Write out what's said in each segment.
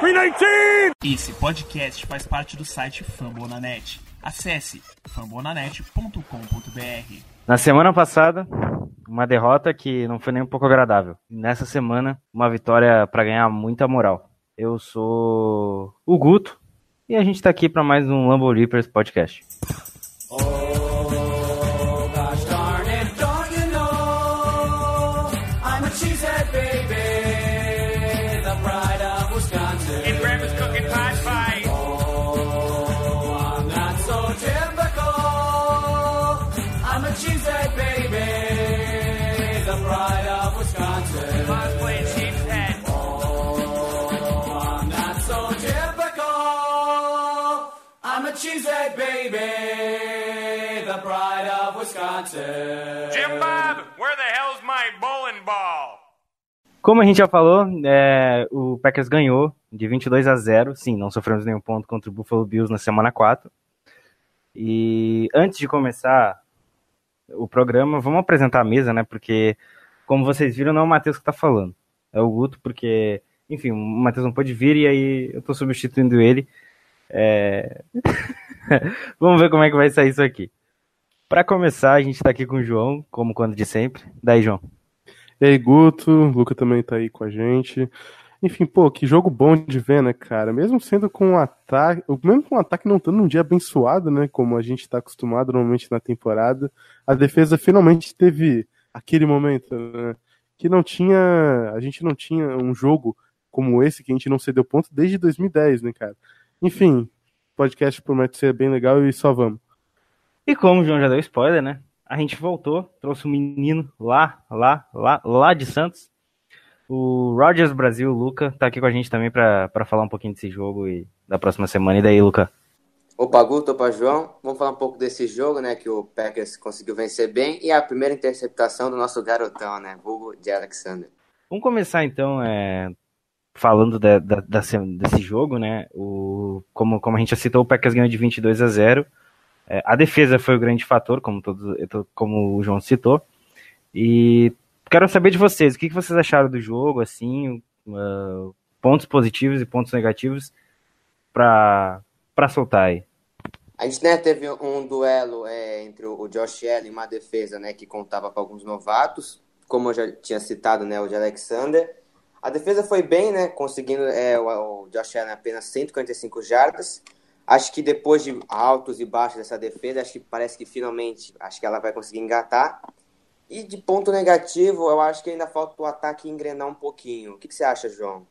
319! Esse podcast faz parte do site Fambonanet. Acesse fambonanet.com.br. Na semana passada, uma derrota que não foi nem um pouco agradável. Nessa semana, uma vitória para ganhar muita moral. Eu sou o Guto e a gente tá aqui para mais um Lambo Reapers podcast. And Como a gente já falou, é, o Packers ganhou de 22 a 0. Sim, não sofremos nenhum ponto contra o Buffalo Bills na semana 4. E antes de começar o programa, vamos apresentar a mesa, né? Porque, como vocês viram, não é o Matheus que tá falando. É o Guto, porque, enfim, o Matheus não pôde vir e aí eu tô substituindo ele. É... vamos ver como é que vai sair isso aqui. Para começar, a gente tá aqui com o João, como quando de sempre. Daí, João. E aí, Guto, o Luca também tá aí com a gente. Enfim, pô, que jogo bom de ver, né, cara? Mesmo sendo com um ataque, mesmo com um ataque não estando num dia abençoado, né, como a gente tá acostumado normalmente na temporada, a defesa finalmente teve aquele momento, né, que não tinha, a gente não tinha um jogo como esse que a gente não cedeu ponto desde 2010, né, cara? Enfim, podcast promete ser bem legal e só vamos. E como o João já deu spoiler, né? A gente voltou, trouxe um menino lá, lá, lá, lá de Santos. O Rogers Brasil, o Luca, tá aqui com a gente também pra pra falar um pouquinho desse jogo e da próxima semana. E daí, Luca? Opa, Guto, opa, João. Vamos falar um pouco desse jogo, né? Que o Packers conseguiu vencer bem. E a primeira interceptação do nosso garotão, né? Vulgo de Alexander. Vamos começar então é, falando da, da- da se- desse jogo, né? O, como, como a gente já citou, o Packers ganhou de 22 a 0. É, a defesa foi o grande fator, como, todos, como o João citou. E quero saber de vocês, o que vocês acharam do jogo, assim, ah, pontos positivos e pontos negativos para soltar aí. A gente né, teve um duelo é, entre o Josh Allen e uma defesa né, que contava com alguns novatos, como eu já tinha citado, né, o de Alexander. A defesa foi bem, né, conseguindo é, o, o Josh Allen apenas 145 jardas. Acho que depois de altos e baixos dessa defesa, acho que parece que finalmente acho que ela vai conseguir engatar. E de ponto negativo, eu acho que ainda falta o ataque engrenar um pouquinho. O que, que você acha, João?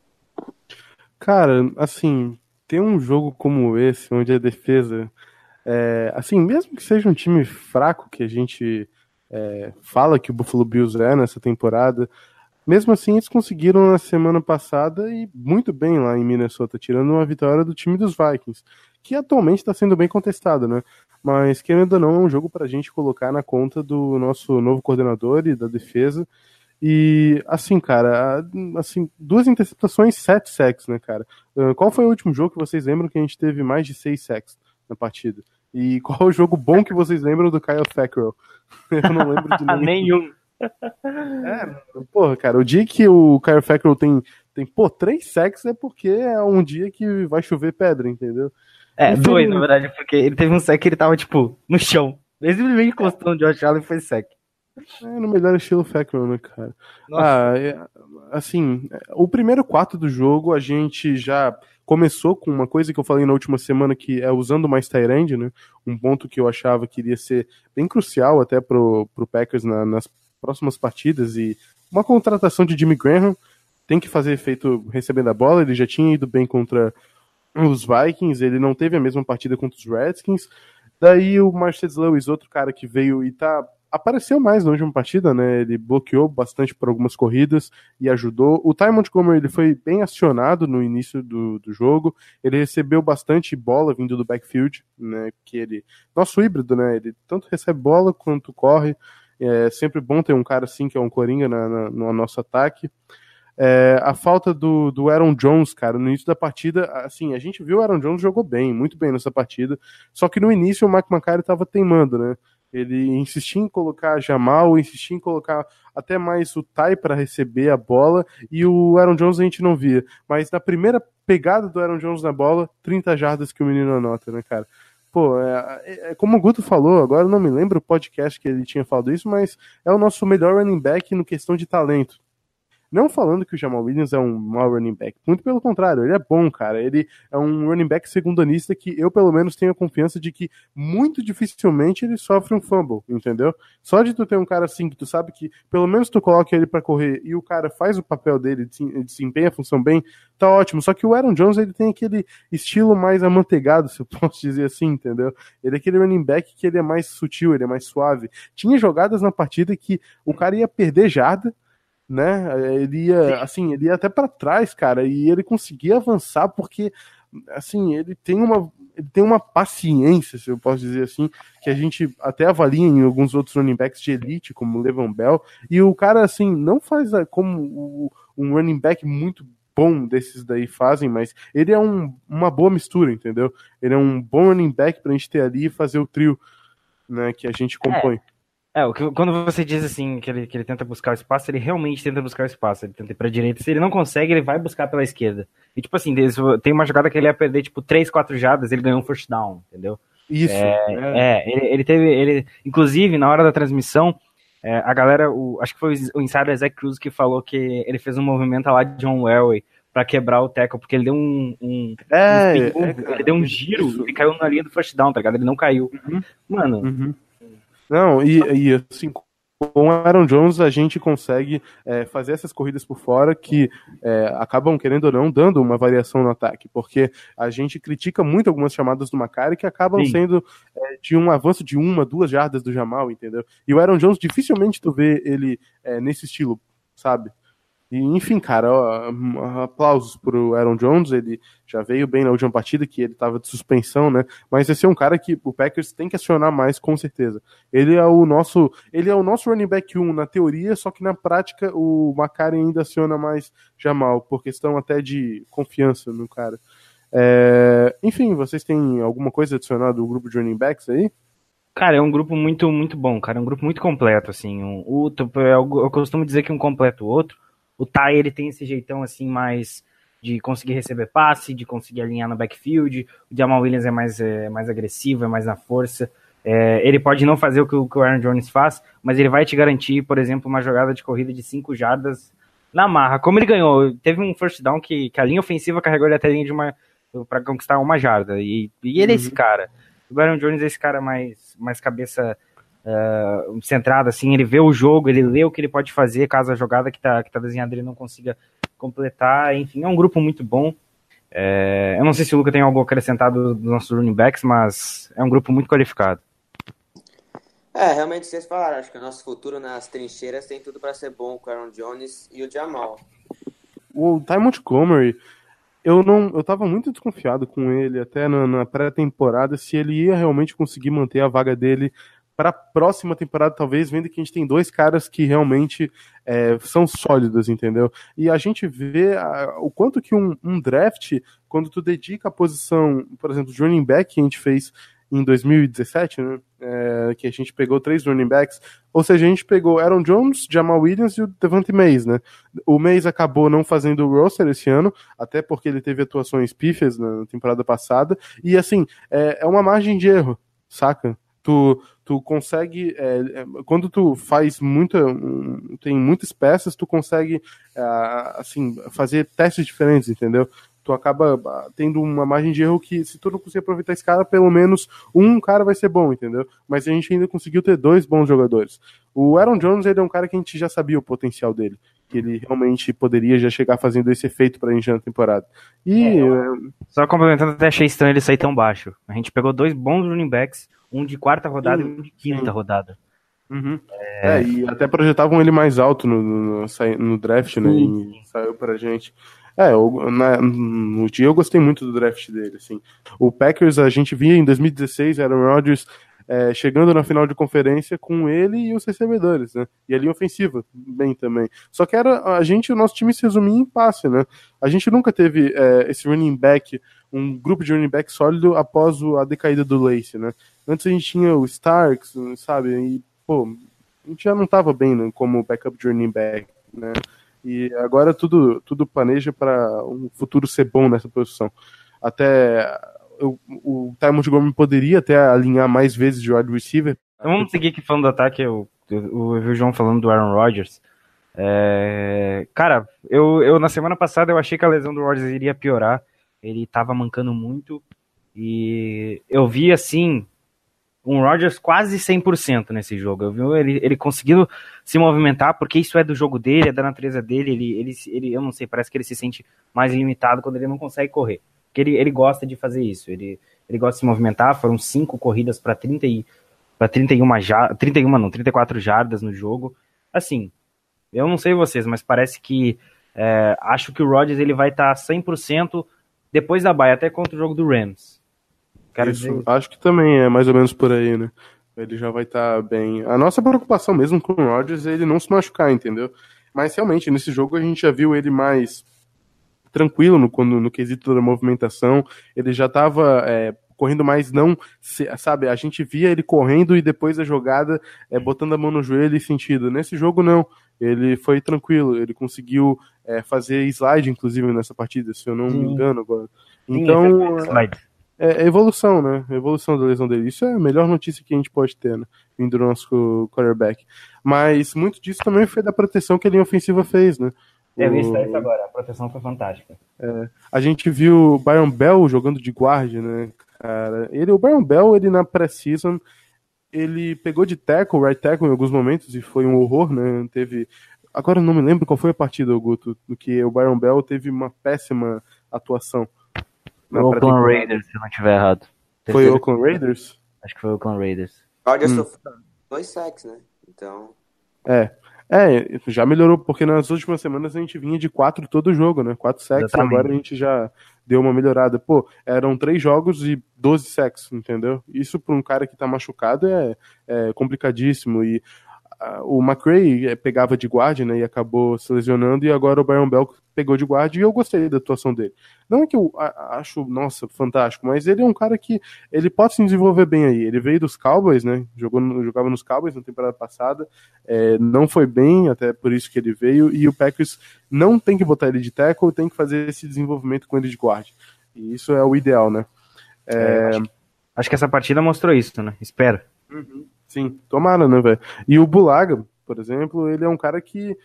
Cara, assim, ter um jogo como esse, onde a defesa, é, assim, mesmo que seja um time fraco que a gente é, fala que o Buffalo Bills é nessa temporada, mesmo assim eles conseguiram na semana passada e muito bem lá em Minnesota, tirando uma vitória do time dos Vikings, que atualmente está sendo bem contestado, né? Mas querendo ou não, é um jogo para a gente colocar na conta do nosso novo coordenador e da defesa. E assim, cara, assim, duas interceptações, sete sacks, né, cara? Ah, Qual foi o último jogo que vocês lembram que a gente teve mais de seis sacks na partida? E qual o jogo bom que vocês lembram do Kyle Fackrell? Eu não lembro de nenhum. Nenhum. É, porra, cara, o dia que o Kyle Fackrell tem, tem, pô, três sacks é porque é um dia que vai chover pedra, entendeu? É, Enfim. dois, na verdade, porque ele teve um sec que ele tava, tipo, no chão. Ele simplesmente encostou no Josh Allen e foi sec. É no melhor estilo Fackrell, né, cara? Nossa. Ah, é, assim, é, o primeiro quarto do jogo a gente já começou com uma coisa que eu falei na última semana que é usando mais Tyrande, né? Um ponto que eu achava que iria ser bem crucial até pro, pro Packers na- nas próximas partidas e uma contratação de Jimmy Graham tem que fazer efeito recebendo a bola, ele já tinha ido bem contra os Vikings, ele não teve a mesma partida contra os Redskins. Daí o Marcelo Lewis, outro cara que veio e tá apareceu mais na última partida, né? Ele bloqueou bastante por algumas corridas e ajudou. O Ty Montgomery ele foi bem acionado no início do, do jogo. Ele recebeu bastante bola vindo do backfield, né? Que ele nosso híbrido, né? Ele tanto recebe bola quanto corre. É sempre bom ter um cara assim que é um coringa na, na- no nosso ataque. É, a falta do, do Aaron Jones, cara, no início da partida, assim, a gente viu o Aaron Jones jogou bem, muito bem nessa partida, só que no início o Mike McCarthy estava teimando, né? Ele insistia em colocar Jamal, insistia em colocar até mais o Tai para receber a bola e o Aaron Jones a gente não via. Mas na primeira pegada do Aaron Jones na bola, 30 jardas que o menino anota, né, cara? Pô, é, é, é, como o Guto falou, agora não me lembro o podcast que ele tinha falado isso, mas é o nosso melhor running back no questão de talento. Não falando que o Jamal Williams é um mau running back, muito pelo contrário, ele é bom, cara. Ele é um running back segundanista que eu, pelo menos, tenho a confiança de que muito dificilmente ele sofre um fumble, entendeu? Só de tu ter um cara assim que tu sabe que pelo menos tu coloca ele para correr e o cara faz o papel dele, desempenha a função bem, tá ótimo. Só que o Aaron Jones ele tem aquele estilo mais amanteigado, se eu posso dizer assim, entendeu? Ele é aquele running back que ele é mais sutil, ele é mais suave. Tinha jogadas na partida que o cara ia perder jarda né? Ele ia, Sim. assim, ele ia até para trás, cara, e ele conseguia avançar porque, assim, ele tem uma, ele tem uma paciência, se eu posso dizer assim, que a gente até avalia em alguns outros running backs de elite, como o Levan Bell, e o cara, assim, não faz como um running back muito bom desses daí fazem, mas ele é um, uma boa mistura, entendeu? Ele é um bom running back pra gente ter ali e fazer o trio, né, que a gente compõe. É. É, o que, quando você diz assim que ele, que ele tenta buscar o espaço, ele realmente tenta buscar o espaço. Ele tenta ir pra direita. Se ele não consegue, ele vai buscar pela esquerda. E tipo assim, tem uma jogada que ele ia perder tipo 3, 4 jadas, ele ganhou um first down, entendeu? Isso. É, é. é ele, ele, teve. Ele, inclusive, na hora da transmissão, é, a galera, o, acho que foi o insider Zach Cruz que falou que ele fez um movimento lá de John Elway para quebrar o tackle, porque ele deu um. um, é, um é, ele deu um giro e caiu na linha do first down, tá ligado? Ele não caiu. Uhum. Mano. Uhum. Não, e, e assim, com o Aaron Jones a gente consegue é, fazer essas corridas por fora que é, acabam, querendo ou não, dando uma variação no ataque, porque a gente critica muito algumas chamadas do Macari que acabam Sim. sendo é, de um avanço de uma, duas jardas do Jamal, entendeu? E o Aaron Jones, dificilmente tu vê ele é, nesse estilo, sabe? E, enfim, cara, ó, aplausos pro Aaron Jones, ele já veio bem na última partida, que ele tava de suspensão, né? Mas esse é um cara que o Packers tem que acionar mais, com certeza. Ele é o nosso, ele é o nosso running back 1 na teoria, só que na prática o Macari ainda aciona mais Jamal, por questão até de confiança no cara. É, enfim, vocês têm alguma coisa adicionada do grupo de running backs aí? Cara, é um grupo muito, muito bom, cara. É um grupo muito completo, assim. Um, o, eu, eu costumo dizer que um completa o outro. O Tai, ele tem esse jeitão assim mais de conseguir receber passe, de conseguir alinhar no backfield. O Jamal Williams é mais, é, mais agressivo, é mais na força. É, ele pode não fazer o que, o que o Aaron Jones faz, mas ele vai te garantir, por exemplo, uma jogada de corrida de 5 jardas na marra. Como ele ganhou, teve um first down que, que a linha ofensiva carregou ele até a linha de uma para conquistar uma jarda. E, e ele uhum. é esse uhum. cara. O Aaron Jones é esse cara mais, mais cabeça uh, centrado, assim, ele vê o jogo, ele lê o que ele pode fazer caso a jogada que tá, que tá desenhada ele não consiga completar, enfim, é um grupo muito bom. É, eu não sei se o Luca tem algo acrescentado dos nossos running backs, mas é um grupo muito qualificado. É, realmente vocês falaram, acho que o nosso futuro nas trincheiras tem tudo para ser bom com o Aaron Jones e o Jamal. O Ty Montgomery, eu não, eu tava muito desconfiado com ele até na, na pré-temporada se ele ia realmente conseguir manter a vaga dele para a próxima temporada, talvez, vendo que a gente tem dois caras que realmente é, são sólidos, entendeu? E a gente vê a, o quanto que um, um, draft, quando tu dedica a posição, por exemplo, de running back que a gente fez em 2017, né? É, que a gente pegou três running backs, ou seja, a gente pegou Aaron Jones, Jamal Williams e o Devante Mays, né? O Mays acabou não fazendo o roster esse ano, até porque ele teve atuações pífias na temporada passada, e assim, é, é uma margem de erro, saca? Tu, tu consegue, é, é, quando tu faz muita, tem muitas peças, tu consegue, é, assim, fazer testes diferentes, entendeu? Tu acaba ah, tendo uma margem de erro que, se tu não conseguir aproveitar esse cara, pelo menos um cara vai ser bom, entendeu? Mas a gente ainda conseguiu ter dois bons jogadores. O Aaron Jones, ele é um cara que a gente já sabia o potencial dele que ele realmente poderia já chegar fazendo esse efeito para a gente na temporada. E é, só complementando, até achei estranho ele sair tão baixo. A gente pegou dois bons running backs, um de quarta rodada sim, e um de quinta rodada. Uhum. É... é... e até projetavam ele mais alto no, no, no draft, né? E saiu pra gente. É, eu, na, no dia eu gostei muito do draft dele, assim. O Packers, a gente via em 2016, Aaron Rodgers é, chegando na final de conferência com ele e os recebedores, né? E a linha ofensiva, bem também. Só que era a gente, o nosso time se resumia em passe, né? A gente nunca teve é, esse running back, um grupo de running back sólido após a decaída do Lace, né? Antes a gente tinha o Starks, sabe? E, pô, a gente já não estava bem né, como backup de running back, né? E agora tudo, tudo planeja para um futuro ser bom nessa posição. Até eu, o Tyrone Gomes poderia até alinhar mais vezes de wide receiver. Então vamos seguir aqui falando do ataque. Eu, eu, eu vi o João falando do Aaron Rodgers. É, cara, eu, eu na semana passada eu achei que a lesão do Rodgers iria piorar. Ele tava mancando muito. E eu vi assim um Rodgers quase 100% nesse jogo. Eu vi ele, ele conseguindo se movimentar, porque isso é do jogo dele, é da natureza dele. Ele, ele, ele, eu não sei, parece que ele se sente mais limitado quando ele não consegue correr. Porque ele, ele gosta de fazer isso. Ele, ele gosta de se movimentar. Foram cinco corridas para 30 e, para 31 já, 31 não, 34 jardas no jogo. Assim, eu não sei vocês, mas parece que é, acho que o Rodgers ele vai estar tá 100% depois da baia, até contra o jogo do Rams. Quero Isso, dizer... acho que também é mais ou menos por aí, né? Ele já vai estar tá bem. A nossa preocupação mesmo com o Rodgers é ele não se machucar, entendeu? Mas realmente, nesse jogo a gente já viu ele mais tranquilo no, no, no quesito da movimentação. Ele já estava é, correndo mais, não, sabe? A gente via ele correndo e depois da jogada é, botando a mão no joelho e sentido. Nesse jogo, não. Ele foi tranquilo, ele conseguiu é, fazer slide, inclusive, nessa partida, se eu não Sim. me engano agora. Então. Sim, é é, é evolução, né? Evolução da lesão dele. Isso é a melhor notícia que a gente pode ter, né? Vindo do nosso quarterback. Mas muito disso também foi da proteção que a linha ofensiva fez, né? É, eu vi isso agora, a proteção foi fantástica. É, a gente viu o Byron Bell jogando de guarda, né, cara? Ele, o Byron Bell, ele na pré-season, ele pegou de tackle, right tackle em alguns momentos e foi um horror, né? Teve. Agora eu não me lembro qual foi a partida, Guto, do que o Byron Bell teve uma péssima atuação. Na Oakland Raiders, se não estiver errado. Foi o Oakland Raiders? Acho que foi o Oakland Raiders. Rodgers hum. sofreu dois sacks, né? Então. É. É, já melhorou, porque nas últimas semanas a gente vinha de quatro todo jogo, né? Quatro sacks, agora a gente já deu uma melhorada. Pô, eram três jogos e 12 sacks, entendeu? Isso para um cara que tá machucado é, é complicadíssimo. E o McRae eh, pegava de guarda, né, e acabou se lesionando, e agora o Byron Bell pegou de guarda, e eu gostei da atuação dele. Não é que eu acho, nossa, fantástico, mas ele é um cara que ele pode se desenvolver bem aí. Ele veio dos Cowboys, né, jogou, jogava nos Cowboys na temporada passada, é, não foi bem, até por isso que ele veio, e o Packers não tem que botar ele de tackle, tem que fazer esse desenvolvimento com ele de guarda. E isso é o ideal, né. É... É, acho, acho, que essa partida mostrou isso, né, espero. Uhum. Sim, tomara, né, velho? E o Bulaga, por exemplo, ele é um cara que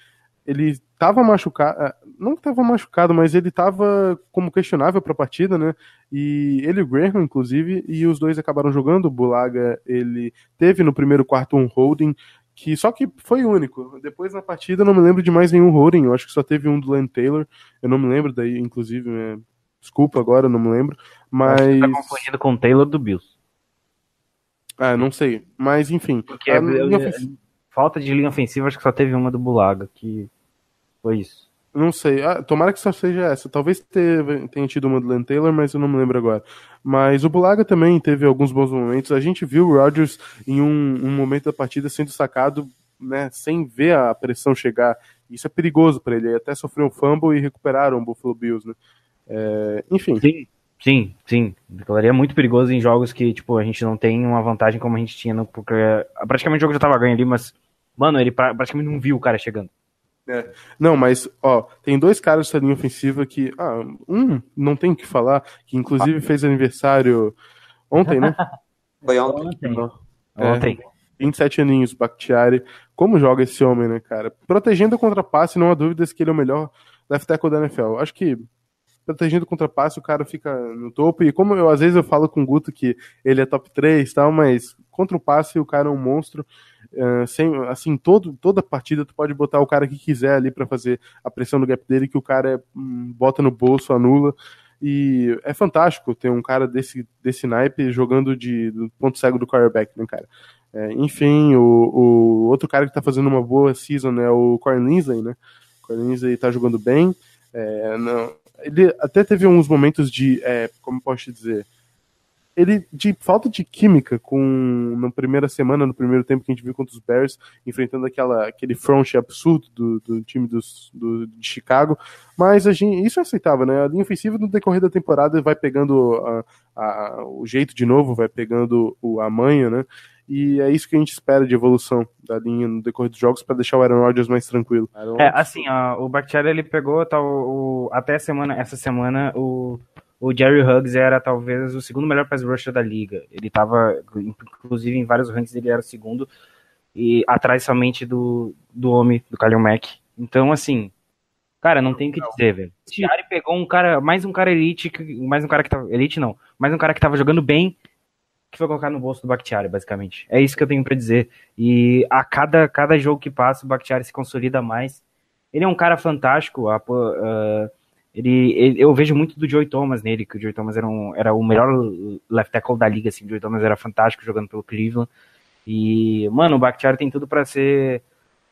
ele tava machucado, é, não tava machucado, mas ele tava como questionável para a partida, né? E ele e o Graham, inclusive, e os dois acabaram jogando. O Bulaga, ele teve no primeiro quarto um holding, que só que foi único. Depois na partida eu não me lembro de mais nenhum holding, eu acho que só teve um do Len Taylor, eu não me lembro daí, inclusive, né? desculpa agora, não me lembro, mas... Acho que tá confundindo com o Taylor do Bills. Ah, não sei. Mas enfim. Porque a linha ofensiva... falta de linha ofensiva, acho que só teve uma do Bulaga, que foi isso. Não sei. Ah, tomara que só seja essa. Talvez teve, tenha tido uma do Len Taylor, mas eu não me lembro agora. Mas o Bulaga também teve alguns bons momentos. A gente viu o Rodgers em um, um momento da partida sendo sacado né, sem ver a pressão chegar. Isso é perigoso para ele. Ele até sofreu um fumble e recuperaram o Buffalo Bills. Né? É, enfim. Sim. Sim, sim. Declararia muito perigoso em jogos que, tipo, a gente não tem uma vantagem como a gente tinha, no, porque praticamente o jogo já tava ganho ali, mas, mano, ele praticamente não viu o cara chegando. É. Não, mas, ó, tem dois caras dessa linha ofensiva que, ah, um, não tem o que falar, que inclusive fez aniversário ontem, né? Foi ontem. Ontem. É, ontem. 27 aninhos, Bakhtiari. Como joga esse homem, né, cara? Protegendo contra passe, não há dúvidas que ele é o melhor left tackle da NFL. Acho que protegendo contra passe, o cara fica no topo. E como eu às vezes eu falo com o Guto que ele é top 3 e tal, mas contra o passe o cara é um monstro. Uh, sem, assim, todo, toda partida tu pode botar o cara que quiser ali para fazer a pressão no gap dele, que o cara é, bota no bolso, anula. E é fantástico ter um cara desse, desse naipe jogando de do ponto cego do quarterback, né, cara? É, enfim, o, o outro cara que tá fazendo uma boa season é o Corey Linsley, né? O Corey Linsley tá jogando bem. É, não, ele até teve uns momentos de, é, como posso dizer, ele, de falta de química com na primeira semana, no primeiro tempo que a gente viu contra os Bears, enfrentando aquela, aquele front absurdo do, do time dos, do, de Chicago, mas a gente, isso é aceitável, né? A linha ofensiva no decorrer da temporada vai pegando a, a, o jeito de novo, vai pegando o, a manha, né? E é isso que a gente espera de evolução da linha no decorrer dos jogos para deixar o Aaron Rodgers mais tranquilo. É, assim, ó, o Bakhtiari ele pegou tal, o, até semana, essa semana o, o Jerry Huggs era talvez o segundo melhor pass rusher da liga. Ele estava, inclusive em vários rankings ele era o segundo e atrás somente do, do homem, do Kalil Mack. Então, assim, cara, não tem o que dizer, velho. O Bakhtiari pegou um cara, mais um cara elite, mais um cara que tava, elite não, mais um cara que tava jogando bem que foi colocar no bolso do Bakhtiari, basicamente. É isso que eu tenho para dizer. E a cada, cada jogo que passa, o Bakhtiari se consolida mais. Ele é um cara fantástico. A, uh, ele, ele, eu vejo muito do Joey Thomas nele, que o Joey Thomas era, um, era o melhor left tackle da liga, assim. O Joey Thomas era fantástico jogando pelo Cleveland. E, mano, o Bakhtiari tem tudo para ser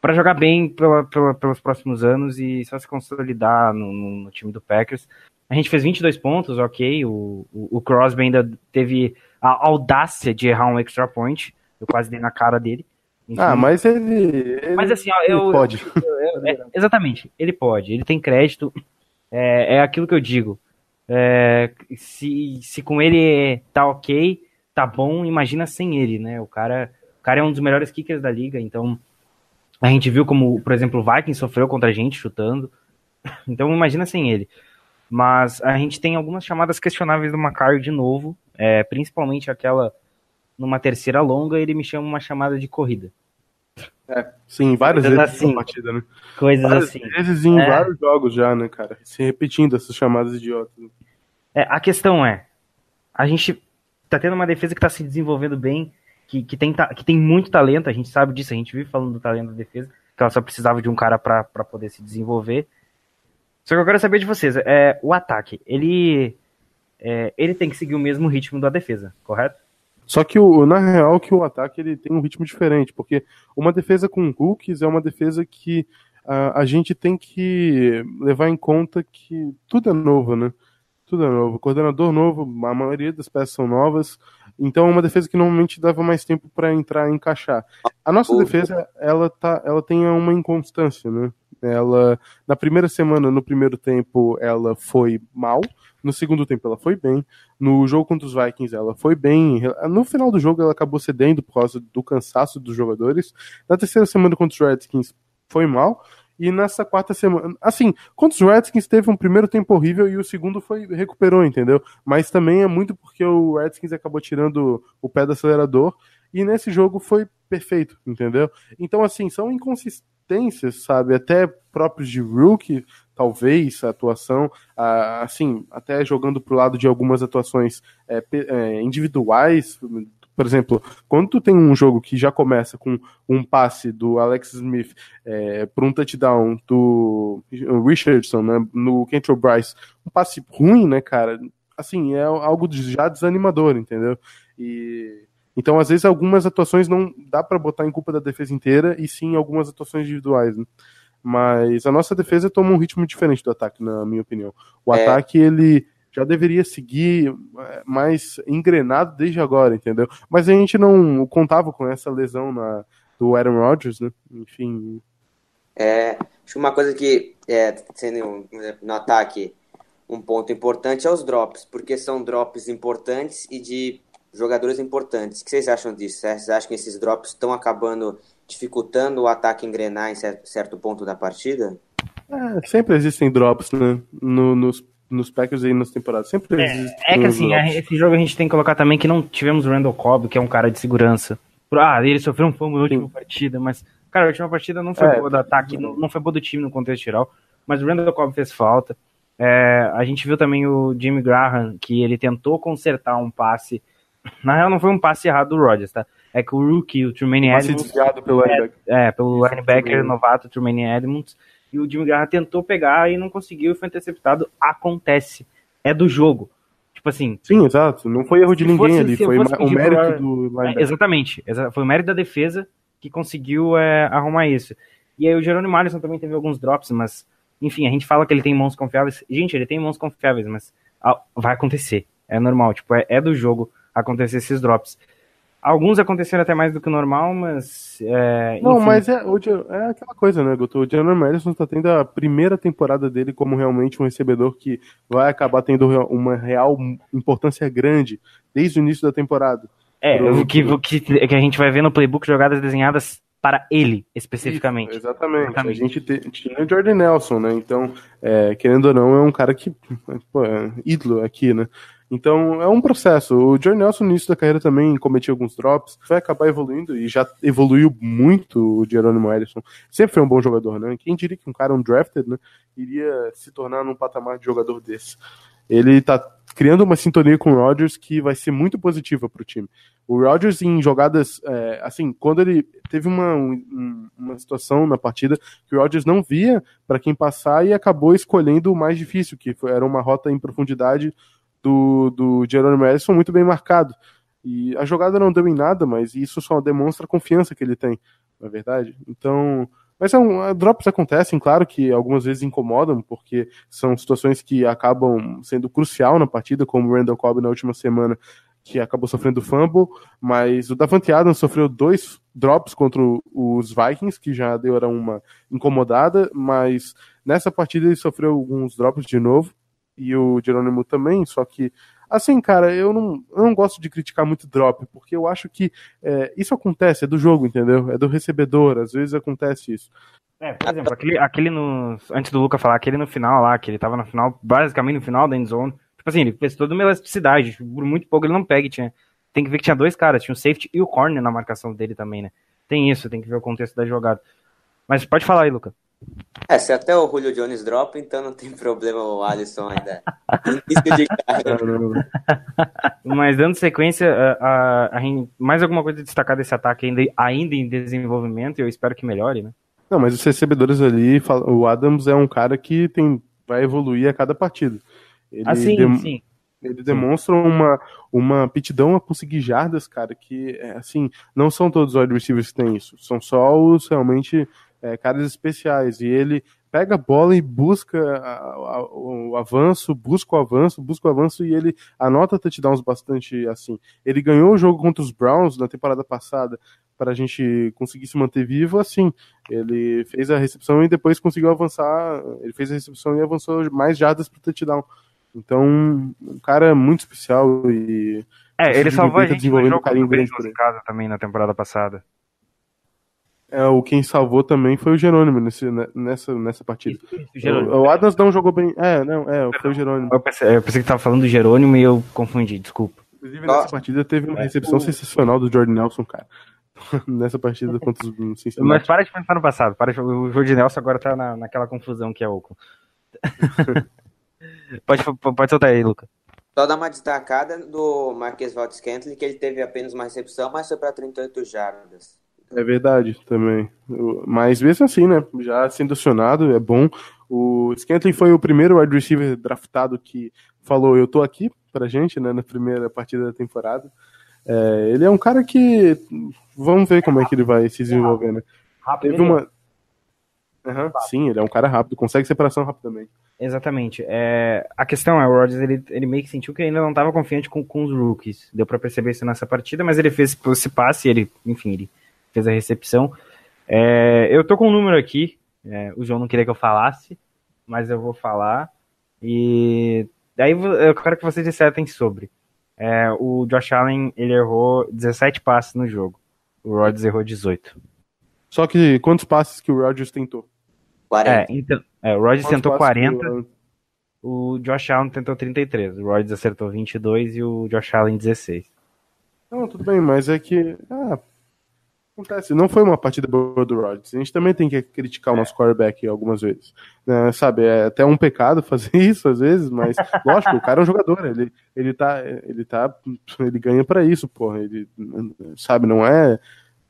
para jogar bem pela, pela, pelos próximos anos e só se consolidar no, no, time do Packers. A gente fez 22 pontos, ok. O, o, o Crosby ainda teve a audácia de errar um extra point. Eu quase dei na cara dele. Enfim. Ah, mas ele, ele. Mas assim, ó, eu, pode. Eu, eu, é, exatamente, ele pode. Ele tem crédito. É, é aquilo que eu digo. É, se, se com ele tá ok, tá bom, imagina sem ele, né? O cara, o cara é um dos melhores kickers da liga, então a gente viu como, por exemplo, o Vikings sofreu contra a gente chutando. Então imagina sem ele. Mas a gente tem algumas chamadas questionáveis do Macario de novo, é, principalmente aquela numa terceira longa, ele me chama uma chamada de corrida. É, sim, várias coisas vezes assim, partida, né? Coisas várias assim. vezes em é. vários jogos já, né, cara? Se repetindo essas chamadas idiotas. É, a questão é, a gente tá tendo uma defesa que tá se desenvolvendo bem, que, que, tem, que tem muito talento, a gente sabe disso, a gente vive falando do talento da defesa, que ela só precisava de um cara para poder se desenvolver. Só que eu quero saber de vocês, é, o ataque, ele é, ele tem que seguir o mesmo ritmo da defesa, correto? Só que o, na real que o ataque ele tem um ritmo diferente, porque uma defesa com hooks é uma defesa que a, a gente tem que levar em conta que tudo é novo, né? Tudo é novo. Coordenador novo, a maioria das peças são novas, então é uma defesa que normalmente dava mais tempo para entrar e encaixar. A nossa defesa, ela, tá, ela tem uma inconstância, né? Ela, na primeira semana, no primeiro tempo, ela foi mal. No segundo tempo, ela foi bem. No jogo contra os Vikings, ela foi bem. No final do jogo, ela acabou cedendo por causa do cansaço dos jogadores. Na terceira semana contra os Redskins, foi mal. E nessa quarta semana, assim, contra os Redskins teve um primeiro tempo horrível e o segundo foi recuperou, entendeu? Mas também é muito porque o Redskins acabou tirando o pé do acelerador e nesse jogo foi perfeito, entendeu? Então, assim, são inconsistências, sabe? Até próprios de rookie, talvez, a atuação, assim, até jogando pro lado de algumas atuações é, é, individuais, por exemplo, quando tu tem um jogo que já começa com um passe do Alex Smith é, para um touchdown do Richardson, né, no Kentrell Bryce, um passe ruim, né, cara? Assim, é algo já desanimador, entendeu? E então, às vezes, algumas atuações não dá para botar em culpa da defesa inteira, e sim algumas atuações individuais. Né? Mas a nossa defesa toma um ritmo diferente do ataque, na minha opinião. O é. ataque, ele já deveria seguir é, mais engrenado desde agora, entendeu? Mas a gente não contava com essa lesão na, do Aaron Rodgers, né? Enfim. É, acho que uma coisa que, é, sendo no ataque, um ponto importante é os drops, porque são drops importantes e de jogadores importantes. O que vocês acham disso? Vocês acham que esses drops estão acabando dificultando o ataque engrenar em certo ponto da partida? É, sempre existem drops, né? No, nos, nos Packers aí nas temporadas. Sempre é, É que assim, drops. esse jogo a gente tem que colocar também que não tivemos o Randall Cobb, que é um cara de segurança. Ah, ele sofreu um fumble na última Sim. partida, mas, cara, a última partida não foi é, boa do ataque, não, não foi boa do time no contexto geral, mas o Randall Cobb fez falta. É, a gente viu também o Jimmy Graham, que ele tentou consertar um passe. Na real, não foi um passe errado do Rodgers, tá? é que o rookie, o Tremaine Edmonds. desviado pelo é, é, pelo linebacker novato Tremaine Edmonds. E o Jimmy Graham tentou pegar e não conseguiu e foi interceptado. Acontece. É do jogo. Tipo assim. Sim, exato. Não foi erro de ninguém fosse, ali. Foi o mérito pra... do linebacker. É, exatamente. Foi o mérito da defesa que conseguiu é, arrumar isso. E aí o Jerônimo Alisson também teve alguns drops, mas. Enfim, a gente fala que ele tem mãos confiáveis. Gente, ele tem mãos confiáveis, mas vai acontecer. É normal. Tipo, é, é do jogo acontecer esses drops. Alguns aconteceram até mais do que o normal, mas. É, Não, enfim. mas é, o é aquela coisa, né, Guto? O Jaron Madison tá tendo a primeira temporada dele como realmente um recebedor que vai acabar tendo uma real importância grande desde o início da temporada. É, pro- o que, o que, que a gente vai ver no playbook jogadas desenhadas para ele, especificamente. Isso, exatamente. Exatamente. A gente te- tinha o Jordan Nelson, né? Então, é, querendo ou não, é um cara que pô, é ídolo aqui, né? Então, é um processo. O Jordan Nelson, no início da carreira, também cometia alguns drops, vai acabar evoluindo e já evoluiu muito o Jerônimo Ederson. Sempre foi um bom jogador, né? Quem diria que um cara undrafted, né, iria se tornar num patamar de jogador desse? Ele tá criando uma sintonia com o Rodgers que vai ser muito positiva pro time. O Rodgers em jogadas, é, assim, quando ele teve uma, um- uma situação na partida que o Rodgers não via para quem passar e acabou escolhendo o mais difícil, que foi- era uma rota em profundidade do, do Jerome Madison muito bem marcado. E a jogada não deu em nada, mas isso só demonstra a confiança que ele tem, na verdade. Então, mas é um, drops acontecem, claro que algumas vezes incomodam, porque são situações que acabam sendo crucial na partida, como o Randall Cobb na última semana, que acabou sofrendo fumble, mas o Davante Adams sofreu dois drops contra os Vikings, que já deram uma incomodada, mas nessa partida ele sofreu alguns drops de novo, e o Jerônimo também, só que, assim, cara, eu não, eu não gosto de criticar muito drop, porque eu acho que é, isso acontece, é do jogo, entendeu? É do recebedor, às vezes acontece isso. É, por exemplo, aquele, aquele no. Antes do Luca falar, aquele no final lá, que ele tava no final, basicamente no final da endzone. Tipo assim, ele fez toda uma elasticidade. Por muito pouco ele não pega. Tinha, tem que ver que tinha dois caras, tinha o safety e o corner na marcação dele também, né? Tem isso, tem que ver o contexto da jogada. Mas pode falar aí, Luca. É, se até o Julio Jones dropa, então não tem problema o Alisson ainda. De carga. Mas dando sequência, a, a- a mais alguma coisa a destacar desse ataque ainda, ainda em desenvolvimento, e eu espero que melhore, né? Não, mas os recebedores ali, o Adams é um cara que tem, vai evoluir a cada partida. Ele, Assim, dem- sim. ele demonstra uma, uma aptidão a conseguir jardas, cara, que, é, assim, não são todos os wide receivers que têm isso. São só os realmente é, caras especiais. E ele pega a bola e busca a- a- o avanço, busca o avanço, busca o avanço e ele anota touchdowns bastante assim. Ele ganhou o jogo contra os Browns na temporada passada para a gente conseguir se manter vivo assim. Ele fez a recepção e depois conseguiu avançar. Ele fez a recepção e avançou mais jardas para touchdown. Então, um cara muito especial e É, ele salvou a gente no jogo carinho o grande por casa também na temporada passada. É, o quem salvou também foi o Jerônimo nesse, né, nessa, nessa partida. O Jerônimo. O, o Adams não jogou bem. É, não, é, foi o Jerônimo. Eu pensei, eu pensei que tava falando do Jerônimo e eu confundi, desculpa. Inclusive, nessa partida teve uma recepção sensacional do Jordan Nelson, cara. nessa partida contra os Mas Cincinnati. para de pensar no passado. Para de... O Jordi Nelson agora tá na, naquela confusão que é Oakland. pode, pode soltar aí, Luca. Só dar uma destacada do Marquês Valdez Scantling, que ele teve apenas uma recepção, mas foi para 38 jardas. É verdade também. Mas mesmo assim, né? Já sendo acionado, é bom. O Scantling foi o primeiro wide receiver draftado que falou: Eu tô aqui pra gente, né? Na primeira partida da temporada. É, ele é um cara que. Vamos ver como é que ele vai se desenvolver, né? Rápido. Teve uma. Aham, sim, ele é um cara rápido, consegue separação rapidamente. Exatamente. É, a questão é, o Rodgers, ele, ele meio que sentiu que ainda não estava confiante com, com os rookies. Deu para perceber isso nessa partida, mas ele fez esse passe, ele, enfim, ele fez a recepção. É, eu tô com um número aqui, é, o João não queria que eu falasse, mas eu vou falar. E daí eu quero que vocês dissertem sobre. É, o Josh Allen, ele errou 17 passes no jogo. O Rodgers errou 18. Só que quantos passes que o Rodgers tentou? 40. É, então, é, o Rodgers Quantos tentou passes que 40. o- O Josh Allen tentou 33, o Rodgers acertou 22 e o Josh Allen 16. Não, tudo bem, mas é que. Ah, acontece. Não foi uma partida boa do Rodgers. A gente também tem que criticar o nosso quarterback algumas vezes. né, sabe, é até um pecado fazer isso às vezes, mas lógico, o cara é um jogador. Ele, ele tá. Ele tá. Ele ganha pra isso, porra. Ele, sabe, não é.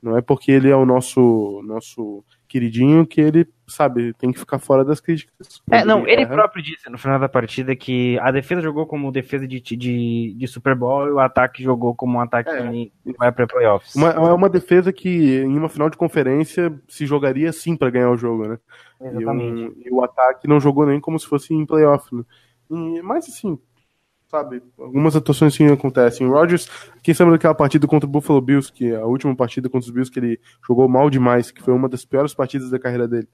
Não é porque ele é o nosso, nosso queridinho que ele, sabe, tem que ficar fora das críticas. É, não, ele erra, próprio disse no final da partida que a defesa jogou como defesa de, de, de Super Bowl e o ataque jogou como um ataque É. que vai pra playoffs. Uma, é uma defesa que em uma final de conferência se jogaria sim pra ganhar o jogo, né? E, Exatamente. um- e o ataque não jogou nem como se fosse em playoff, né? E- mas assim, sabe, algumas atuações que acontecem. O Rodgers, quem sabe daquela partida contra o Buffalo Bills, que é a última partida contra os Bills que ele jogou mal demais, que foi uma das piores partidas da carreira dele.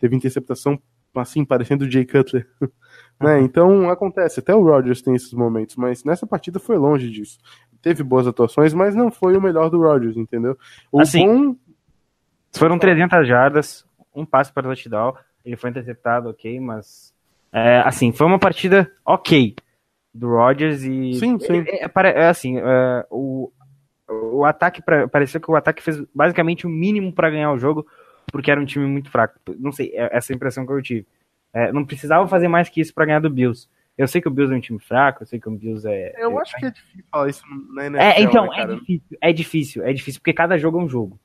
Teve interceptação, assim, parecendo o Jay Cutler. né? Então, acontece. Até o Rodgers tem esses momentos, mas nessa partida foi longe disso. Teve boas atuações, mas não foi o melhor do Rodgers, entendeu? O Assim, bom... Foram 300 jardas, um passe para touchdown. Ele foi interceptado, ok, mas. É, assim, foi uma partida ok do Rodgers e. Sim, sim. É, é, é assim, é, o, o ataque. pra- pareceu que o ataque fez basicamente o mínimo para ganhar o jogo, porque era um time muito fraco. Não sei, é essa a impressão que eu tive. É, não precisava fazer mais que isso para ganhar do Bills. Eu sei que o Bills é um time fraco, eu sei que o Bills é. Eu acho que é difícil falar isso na NFL, É, então, né, é difícil, é difícil, é difícil, porque cada jogo é um jogo.